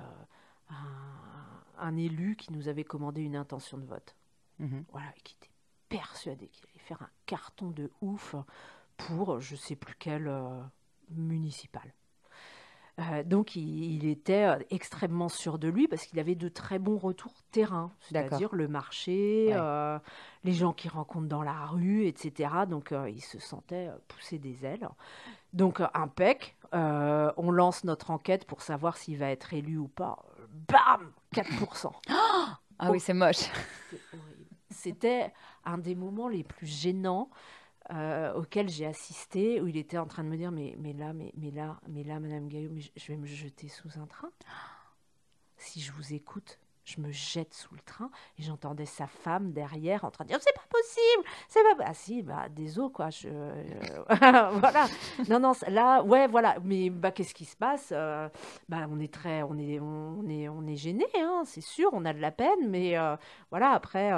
un, élu qui nous avait commandé une intention de vote. Mmh voilà, et qui était persuadé qu'il allait faire un carton de ouf pour je ne sais plus quel municipal. Euh, donc il, était euh, extrêmement sûr de lui parce qu'il avait de très bons retours terrain, c'est-à-dire le marché, euh, les gens qu'il rencontre dans la rue, etc. Donc il se sentait pousser des ailes. Donc impec, on lance notre enquête pour savoir s'il va être élu ou pas. Bam 4%. ah oui, c'est moche. C'était un des moments les plus gênants euh, auquel j'ai assisté, où il était en train de me dire mais, mais là, mais, mais là, mais là, Madame Gaillot, je vais me jeter sous un train. Si je vous écoute, je me jette sous le train et j'entendais sa femme derrière en train de dire c'est pas possible, c'est pas ah si bah désolé quoi, euh, voilà. Non non, là ouais voilà, mais bah qu'est-ce qui se passe euh, Bah on est très on est on est on est gêné hein, c'est sûr, on a de la peine mais euh, voilà après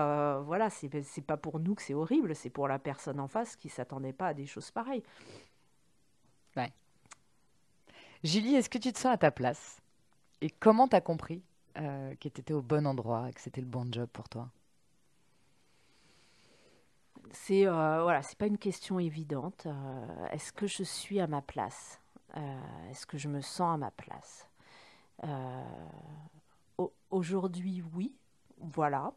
voilà, c'est c'est pas pour nous que c'est horrible, c'est pour la personne en face qui s'attendait pas à des choses pareilles. Ouais. Julie, est-ce que tu te sens à ta place? Et comment t'as compris? Euh, que tu étais au bon endroit et que c'était le bon job pour toi C'est euh, voilà, c'est pas une question évidente. Euh, est-ce que je suis à ma place? Euh, Est-ce que je me sens à ma place? Aujourd'hui, oui. Voilà.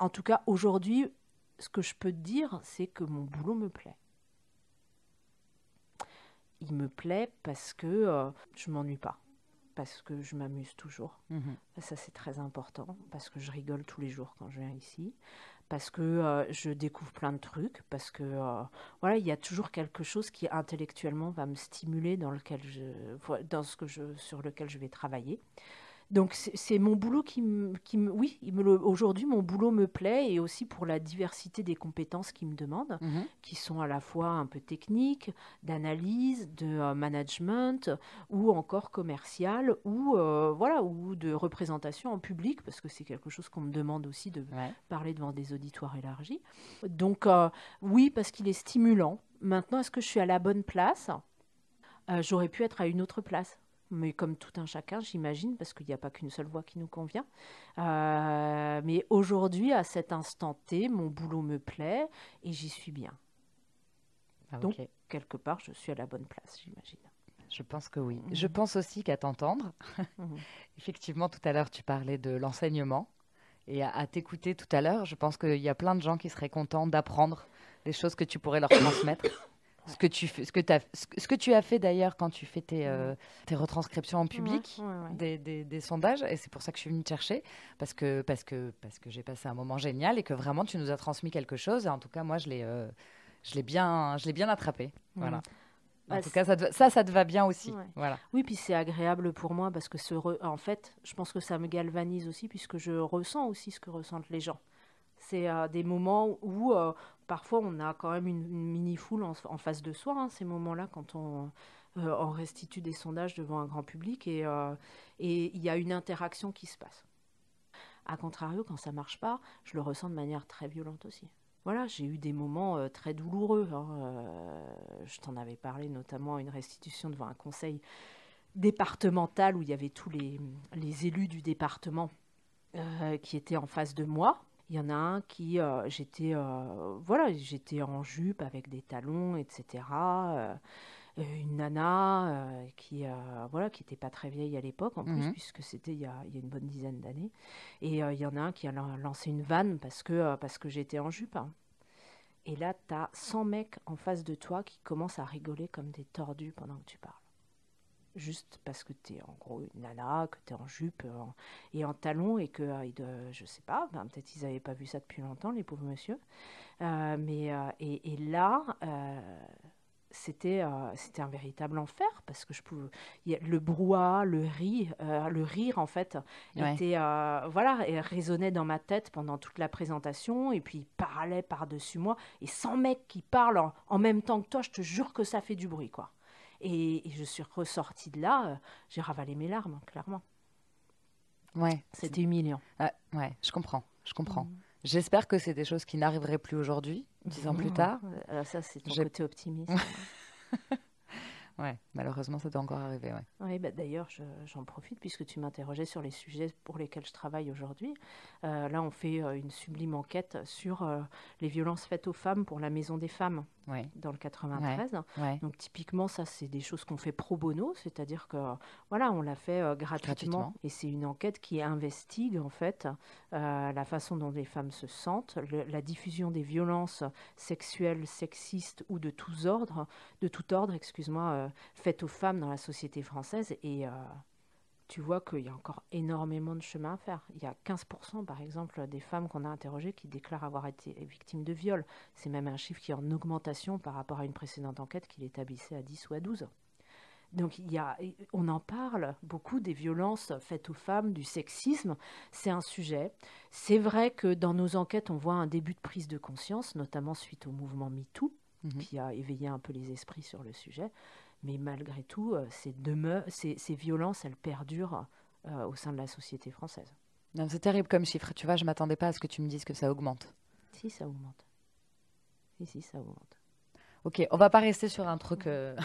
En, tout cas, aujourd'hui, ce que je peux te dire, c'est que mon boulot me plaît. Il me plaît parce que je m'ennuie pas parce que je m'amuse toujours. Mhm. Ça, c'est très important, parce que je rigole tous les jours quand je viens ici, parce que euh, je découvre plein de trucs, parce que euh, voilà, il y a toujours quelque chose qui intellectuellement va me stimuler dans lequel je, dans ce que je, sur lequel je vais travailler. Donc c'est mon boulot qui me, qui me oui, aujourd'hui mon boulot me plaît et aussi pour la diversité des compétences qu'il me demande, mhm. qui sont à la fois un peu techniques, d'analyse, de euh, management ou encore commercial ou euh, voilà ou de représentation en public parce que c'est quelque chose qu'on me demande aussi de parler devant des auditoires élargis. Donc euh, oui parce qu'il est stimulant. Maintenant est-ce que je suis à la bonne place? J'aurais pu être à une autre place mais comme tout un chacun, j'imagine, parce qu'il n'y a pas qu'une seule voix qui nous convient. Euh, mais aujourd'hui, à cet instant T, mon boulot me plaît et j'y suis bien. Ah, Donc, quelque part, je suis à la bonne place, j'imagine. Je pense que oui. Je pense aussi qu'à t'entendre, effectivement, tout à l'heure, tu parlais de l'enseignement. Et à, t'écouter tout à l'heure, je pense qu'il y a plein de gens qui seraient contents d'apprendre les choses que tu pourrais leur transmettre. Ce que, tu fais, ce, que as, ce que tu as fait d'ailleurs quand tu fais tes, euh, tes retranscriptions en public des, des, des, sondages, et c'est pour ça que je suis venue te chercher, parce que, parce que, parce que j'ai passé un moment génial et que vraiment tu nous as transmis quelque chose, et en tout cas, moi, je l'ai euh, bien, bien attrapé. Voilà. En bah, tout cas, ça, ça, ça te va bien aussi. Voilà. Oui, puis c'est agréable pour moi parce que ce en fait, je pense que ça me galvanise aussi puisque je ressens aussi ce que ressentent les gens. C'est euh, des moments où euh, parfois on a quand même une, mini-foule en, face de soi, hein, ces moments-là, quand on, euh, on, restitue des sondages devant un grand public et il y a une interaction qui se passe. A contrario, quand ça marche pas, je le ressens de manière très violente aussi voilà, j'ai eu des moments euh, très douloureux. Hein, euh, je t'en avais parlé notamment à une restitution devant un conseil départemental où il y avait tous les, élus du département euh, qui étaient en face de moi. Il y en a un qui, j'étais, voilà, j'étais en jupe avec des talons, etc. Euh, une nana euh, qui euh, voilà qui n'était pas très vieille à l'époque en plus mhm. puisque c'était il, y a une bonne dizaine d'années et il y en a un qui a lancé une vanne parce que parce que j'étais en jupe hein. et là tu as 100 mecs en face de toi qui commencent à rigoler comme des tordus pendant que tu parles juste parce que tu es en gros une nana, que tu es en jupe et en talons et que, euh, je sais pas, ben, peut-être ils n'avaient pas vu ça depuis longtemps, les pauvres monsieur. mais, et, et, là, c'était euh, c'était un véritable enfer parce que je pouvais le brouhaha le rire euh, le rire en fait était euh, voilà et résonnait dans ma tête pendant toute la présentation et puis il parlait par dessus moi et 100 mecs qui parlent en, même temps que toi je te jure que ça fait du bruit quoi et, je suis ressortie de là j'ai ravalé mes larmes clairement ouais c'était humiliant ah, ouais je comprends je comprends mmh. J'espère que c'est des choses qui n'arriveraient plus aujourd'hui, dix ans plus tard. Euh, ça, c'est ton côté optimiste. Ouais, malheureusement, ça doit encore arriver. Ouais. Oui, bah, d'ailleurs, j'en profite puisque tu m'interrogeais sur les sujets pour lesquels je travaille aujourd'hui. Euh, là, on fait euh, une sublime enquête sur euh, les violences faites aux femmes pour la Maison des femmes dans le 93. Donc, typiquement, ça, c'est des choses qu'on fait pro bono, c'est-à-dire que voilà, on l'a fait gratuitement, Et c'est une enquête qui investigue en fait la façon dont les femmes se sentent, la diffusion des violences sexuelles, sexistes ou de tous ordres, de tout ordre, excuse-moi euh, faites aux femmes dans la société française. Et euh, tu vois qu'il y a encore énormément de chemin à faire. Il y a 15% par exemple des femmes qu'on a interrogées qui déclarent avoir été victimes de viol. C'est même un chiffre qui est en augmentation par rapport à une précédente enquête qui l'établissait à 10 ou à 12. Donc il y a, on en parle beaucoup des violences faites aux femmes, du sexisme, c'est un sujet. C'est vrai que dans nos enquêtes, on voit un début de prise de conscience, notamment suite au mouvement MeToo, mhm. qui a éveillé un peu les esprits sur le sujet. Mais malgré tout, euh, ces, ces, violences, elles perdurent euh, au sein de la société française. C'est terrible comme chiffre. Tu vois, je ne m'attendais pas à ce que tu me dises que ça augmente. Si, ça augmente. Si, si, ça augmente. Ok, on va pas rester sur un truc euh,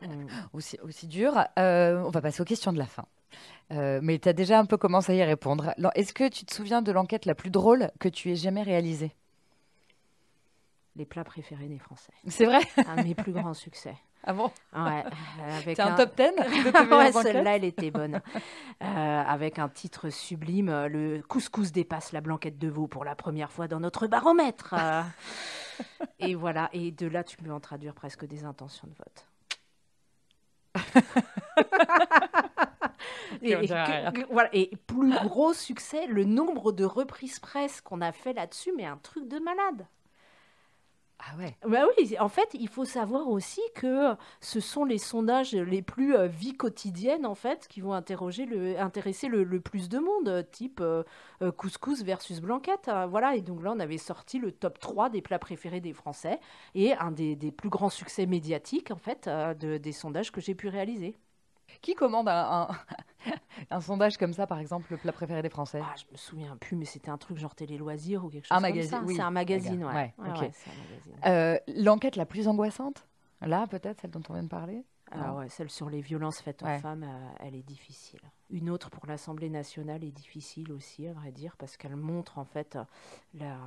aussi, aussi dur. on va passer aux questions de la fin. mais tu as déjà un peu commencé à y répondre. Est-ce que tu te souviens de l'enquête la plus drôle que tu aies jamais réalisée? Les plats préférés des Français. C'est vrai? Un de mes plus grands succès. Ah bon? Ouais. C'est un, top 10 Ouais, celle-là, elle était bonne. Euh, avec un titre sublime Le couscous dépasse la blanquette de veau pour la première fois dans notre baromètre. Euh, et voilà. Et de là, tu peux en traduire presque des intentions de vote. et, voilà, et plus gros succès, le nombre de reprises presse qu'on a fait là-dessus, mais un truc de malade. Ah ouais. Bah oui, en fait, il faut savoir aussi que ce sont les sondages les plus euh, vie quotidienne, en fait, qui vont interroger intéresser le, plus de monde, type euh, euh, couscous versus blanquette. Hein, voilà, et donc là, on avait sorti le top 3 des plats préférés des Français et un des, des plus grands succès médiatiques, en fait, de, des sondages que j'ai pu réaliser. Qui commande un, un, sondage comme ça, par exemple, le plat préféré des Français? Ah, Je me souviens plus, mais c'était un truc genre Télé Loisirs ou quelque chose un comme ça. C'est un magazine, ouais. L'enquête la plus angoissante Là, peut-être, celle dont on vient de parler? Ah ouais, celle sur les violences faites aux femmes, euh, elle est difficile. Une autre pour l'Assemblée nationale est difficile aussi, à vrai dire, parce qu'elle montre en fait la,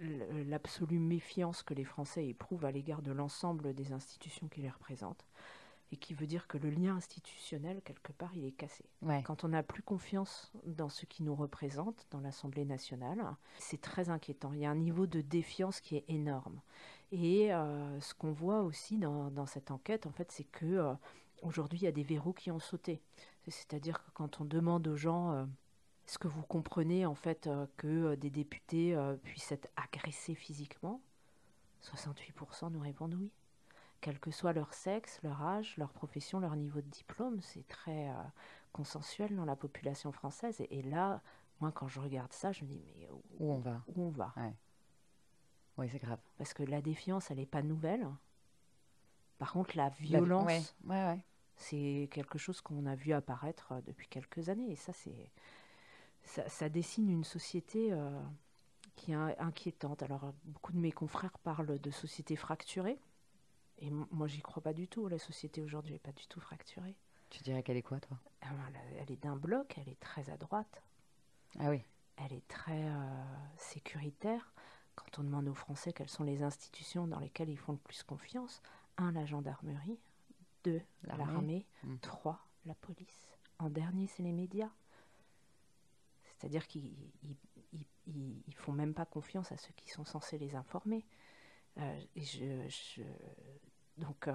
l'absolue méfiance que les Français éprouvent à l'égard de l'ensemble des institutions qui les représentent et qui veut dire que le lien institutionnel, quelque part, il est cassé. Quand on n'a plus confiance dans ce qui nous représente, dans l'Assemblée nationale, c'est très inquiétant. Il y a un niveau de défiance qui est énorme. Et euh, ce qu'on voit aussi dans, cette enquête, en fait, c'est que euh, aujourd'hui, il y a des verrous qui ont sauté. C'est-à-dire que quand on demande aux gens euh, est-ce que vous comprenez en fait que des députés puissent être agressés physiquement 68% nous répondent oui quel que soit leur sexe, leur âge, leur profession, leur niveau de diplôme. C'est très euh, consensuel dans la population française. Et, là, moi, quand je regarde ça, je me dis, mais où, on va? Où on va? Oui, c'est grave. Parce que la défiance, elle n'est pas nouvelle. Par contre, la violence, c'est quelque chose qu'on a vu apparaître euh, depuis quelques années. Et ça, c'est ça, dessine une société euh, qui est inquiétante. Alors, beaucoup de mes confrères parlent de société fracturée. Et moi, j'y crois pas du tout. La société aujourd'hui n'est pas du tout fracturée. Tu dirais qu'elle est quoi, toi? Ah, Elle est d'un bloc, elle est très à droite. Ah oui. Elle est très euh, sécuritaire. Quand on demande aux Français quelles sont les institutions dans lesquelles ils font le plus confiance, un, la gendarmerie, deux, l'armée, hmm. trois, la police. En dernier, c'est les médias. C'est-à-dire qu'ils ne font même pas confiance à ceux qui sont censés les informer. Euh, et je, donc, euh,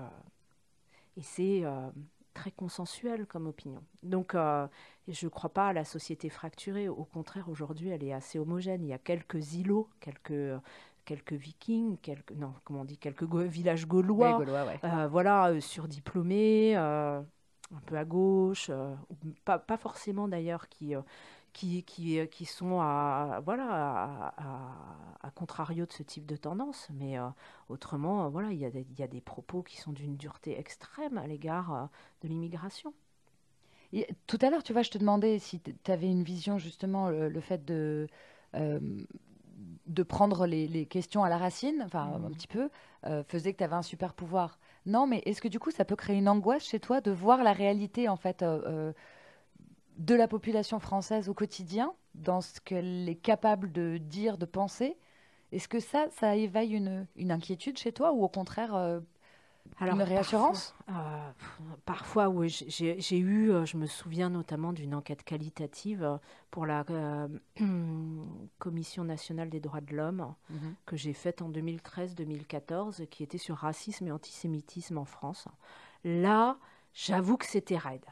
et c'est euh, très consensuel comme opinion. Donc, je ne crois pas à la société fracturée. Au contraire, aujourd'hui, elle est assez homogène. Il y a quelques îlots, quelques quelques vikings, quelques non, comment on dit, quelques villages gaulois, voilà, surdiplômés, un peu à gauche, pas, pas forcément d'ailleurs qui qui, qui, euh, qui sont à, voilà, à, contrario de ce type de tendance. Mais euh, autrement, euh, voilà, il y, a des, y a des propos qui sont d'une dureté extrême à l'égard de l'immigration. Tout à l'heure, tu vois, je te demandais si tu avais une vision, justement, le, fait de, de prendre les, les, questions à la racine, enfin, un mmh. petit peu, faisait que tu avais un super pouvoir. Non, mais est-ce que du coup, ça peut créer une angoisse chez toi de voir la réalité, en fait de la population française au quotidien, dans ce qu'elle est capable de dire, de penser. Est-ce que ça, ça éveille une, inquiétude chez toi ou au contraire euh, une réassurance? Parfois, euh, oui. J'ai eu, euh, je me souviens notamment d'une enquête qualitative pour la Commission nationale des droits de l'homme mhm. que j'ai faite en 2013-2014 qui était sur racisme et antisémitisme en France. Là, j'avoue que c'était raide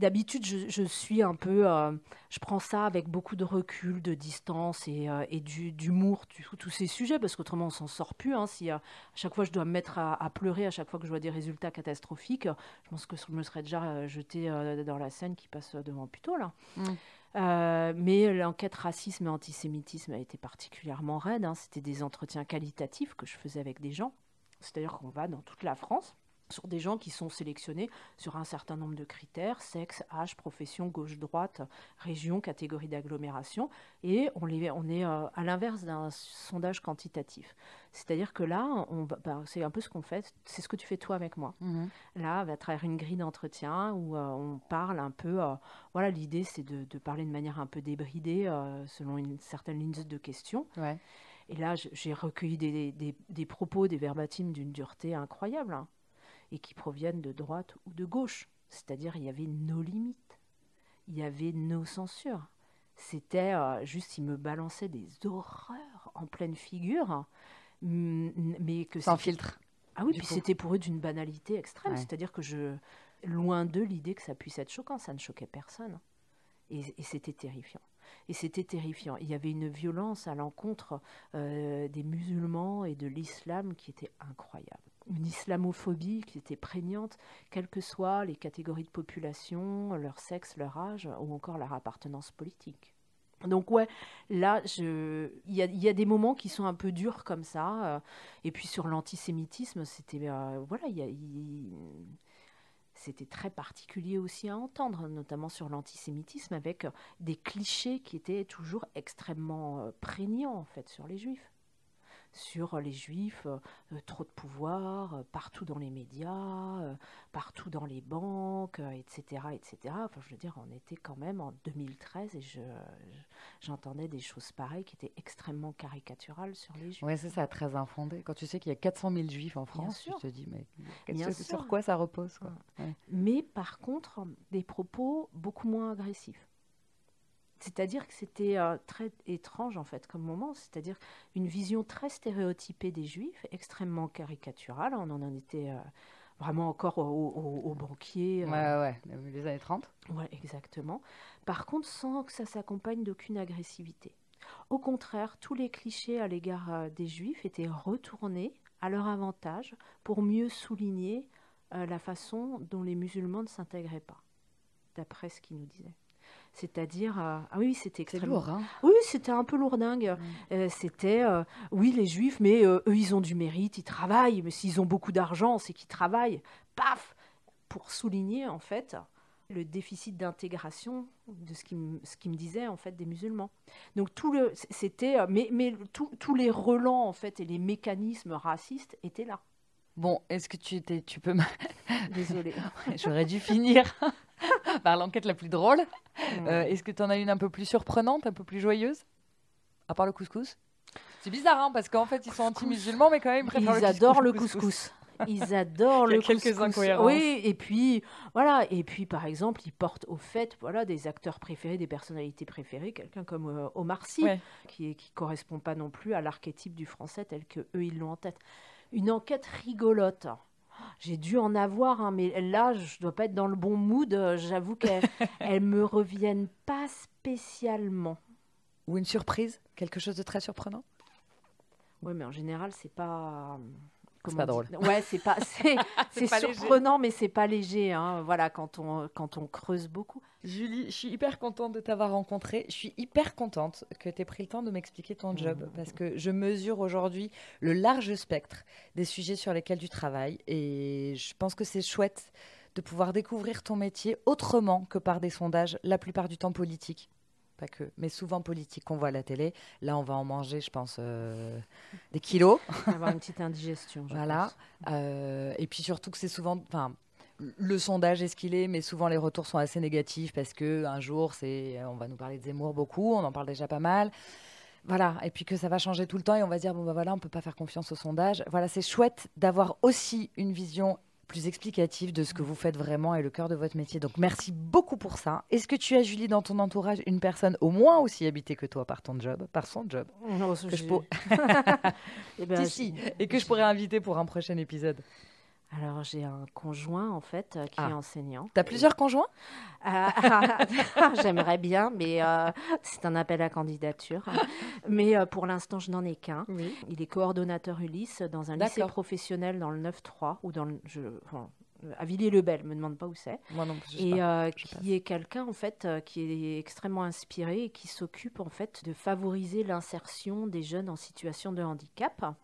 d'habitude, je, suis un peu, euh, je prends ça avec beaucoup de recul, de distance et, euh, d'humour, tous ces sujets, parce qu'autrement on s'en sort plus. Hein, si euh, à chaque fois je dois me mettre à, pleurer, à chaque fois que je vois des résultats catastrophiques, je pense que je me serais déjà jeté dans la scène qui passe devant plutôt là. Mm. mais l'enquête racisme et antisémitisme a été particulièrement raide. Hein. C'était des entretiens qualitatifs que je faisais avec des gens. C'est-à-dire qu'on va dans toute la France sur des gens qui sont sélectionnés sur un certain nombre de critères, sexe, âge, profession, gauche-droite, région, catégorie d'agglomération, et on, les, on est euh, à l'inverse d'un sondage quantitatif. C'est-à-dire que là, on bah, c'est un peu ce qu'on fait, c'est ce que tu fais toi avec moi. Mmh là, à travers une grille d'entretien où euh, on parle un peu, euh, voilà, l'idée c'est de, parler de manière un peu débridée selon une certaine ligne de questions. Et là, j'ai recueilli des, des, des, propos, des verbatims d'une dureté incroyable. Hein et qui proviennent de droite ou de gauche. C'est-à-dire il y avait nos limites, il y avait nos censures. C'était euh, juste, ils me balançaient des horreurs en pleine figure, mais que sans filtre. Ah oui, puis c'était pour eux d'une banalité extrême. C'est-à-dire que je, loin d'eux, l'idée que ça puisse être choquant, ça ne choquait personne. Et, c'était terrifiant. Et c'était terrifiant. Il y avait une violence à l'encontre euh, des musulmans et de l'islam qui était incroyable une islamophobie qui était prégnante, quelles que soient les catégories de population, leur sexe, leur âge ou encore leur appartenance politique. Donc ouais, là, il y a, des moments qui sont un peu durs comme ça. Euh, et puis sur l'antisémitisme, c'était euh, voilà, c'était très particulier aussi à entendre, notamment sur l'antisémitisme, avec des clichés qui étaient toujours extrêmement euh, prégnants en fait sur les juifs sur les juifs, trop de pouvoir, partout dans les médias, partout dans les banques, etc., etc. Enfin, je veux dire, on était quand même en 2013 et je, j'entendais des choses pareilles qui étaient extrêmement caricaturales sur les juifs. Oui, c'est ça, très infondé. Quand tu sais qu'il y a 400 000 juifs en France, tu te dis, mais sur quoi ça repose quoi? Mais par contre, des propos beaucoup moins agressifs. C'est-à-dire que c'était euh, très étrange en fait comme moment, c'est-à-dire une vision très stéréotypée des juifs, extrêmement caricaturale. On en était euh, vraiment encore aux banquiers. Euh. Ouais, ouais, les années 30. Ouais, exactement. Par contre, sans que ça s'accompagne d'aucune agressivité. Au contraire, tous les clichés à l'égard des juifs étaient retournés à leur avantage pour mieux souligner la façon dont les musulmans ne s'intégraient pas, d'après ce qu'ils nous disaient. C'est-à-dire, euh, ah oui, c'était extrêmement. lourd, hein Oui, c'était un peu lourdingue. Euh, c'était, euh, oui, les juifs, mais eux, ils ont du mérite, ils travaillent, mais s'ils ont beaucoup d'argent, c'est qu'ils travaillent. Paf Pour souligner, en fait, le déficit d'intégration de ce qui, ce qui me disait, en fait, des musulmans. Donc, tout le. C'était. Mais, mais tous les relents, en fait, et les mécanismes racistes étaient là. Bon, est-ce que tu, étais, tu peux me... Désolée. J'aurais dû finir par l'enquête la plus drôle. Euh, est-ce que tu en as une un peu plus surprenante, un peu plus joyeuse? À part le couscous? C'est bizarre, hein, parce qu'en fait, ils sont anti-musulmans, mais quand même, ils préfèrent ils adorent le couscous. Ils adorent le couscous. quelques incohérences. Oui, et puis, voilà. Et puis, par exemple, ils portent au fait voilà, des acteurs préférés, des personnalités préférées, quelqu'un comme euh, Omar Sy, qui ne correspond pas non plus à l'archétype du français tel que eux ils l'ont en tête. Une enquête rigolote. J'ai dû en avoir, hein, mais là, je dois pas être dans le bon mood. Euh, j'avoue qu'elles ne me reviennent pas spécialement. Ou une surprise Quelque chose de très surprenant? Oui, mais en général, c'est pas. C'est pas drôle. Ouais, c'est pas, c'est surprenant, mais c'est pas léger. Hein, voilà, quand on quand on creuse beaucoup. Julie, je suis hyper contente de t'avoir rencontrée. Je suis hyper contente que tu aies pris le temps de m'expliquer ton job mmh. parce que je mesure aujourd'hui le large spectre des sujets sur lesquels tu travailles et je pense que c'est chouette de pouvoir découvrir ton métier autrement que par des sondages, la plupart du temps politiques pas que, mais souvent politique qu'on voit à la télé. Là, on va en manger, je pense, euh, des kilos. Avoir une petite indigestion. voilà. Euh, et puis surtout que c'est souvent, enfin, le sondage est ce qu'il est, mais souvent les retours sont assez négatifs parce que un jour, c'est, on va nous parler de Zemmour beaucoup, on en parle déjà pas mal. Voilà, et puis que ça va changer tout le temps et on va dire bon bah voilà, on peut pas faire confiance au sondage. Voilà, c'est chouette d'avoir aussi une vision plus explicatif de ce que vous faites vraiment et le cœur de votre métier. Donc merci beaucoup pour ça. Est-ce que tu as, Julie, dans ton entourage, une personne au moins aussi habitée que toi par ton job, par son job Non, que je eh ben, si, et que je pourrais inviter pour un prochain épisode alors j'ai un conjoint en fait euh, qui est ah. enseignant. Tu as plusieurs conjoints? Euh, J'aimerais bien, mais euh, c'est un appel à candidature. Mais pour l'instant, je n'en ai qu'un. Il est coordonnateur Ulysse dans un lycée professionnel dans le 9-3 ou dans le, je, à Villiers-le-Bel, me demande pas où c'est. Moi non Et qui est quelqu'un en fait qui est extrêmement inspiré et qui s'occupe en fait de favoriser l'insertion des jeunes en situation de handicap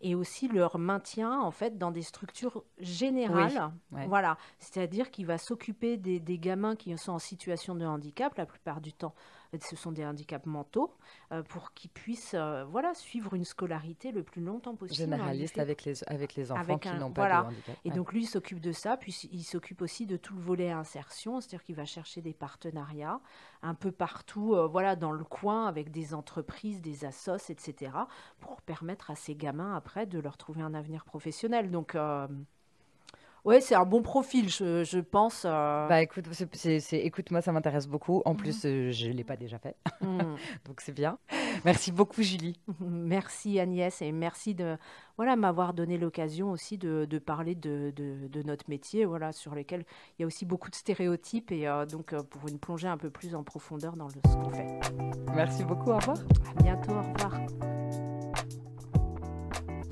et aussi leur maintien en fait dans des structures générales. Voilà, c'est-à-dire qu'il va s'occuper des, des, gamins qui sont en situation de handicap la plupart du temps ce sont des handicaps mentaux, euh, pour qu'ils puissent euh, voilà, suivre une scolarité le plus longtemps possible. Généraliste avec les, avec les enfants qui n'ont pas de handicap. Et donc lui, il s'occupe de ça, puis il s'occupe aussi de tout le volet insertion, c'est-à-dire qu'il va chercher des partenariats un peu partout, euh, voilà, dans le coin, avec des entreprises, des assos, etc., pour permettre à ces gamins, après, de leur trouver un avenir professionnel. Donc, Ouais, c'est un bon profil, je, je pense. Euh. Bah écoute, c'est, écoute, moi ça m'intéresse beaucoup. En plus, mhm. euh, je ne l'ai pas déjà fait, mhm. donc c'est bien. Merci beaucoup, Julie. Merci Agnès et merci de voilà m'avoir donné l'occasion aussi de, de parler de, de, de, notre métier, voilà sur lequel il y a aussi beaucoup de stéréotypes et euh, donc pour une plongée un peu plus en profondeur dans le, ce qu'on fait. Merci beaucoup. Au revoir. À bientôt. Au revoir.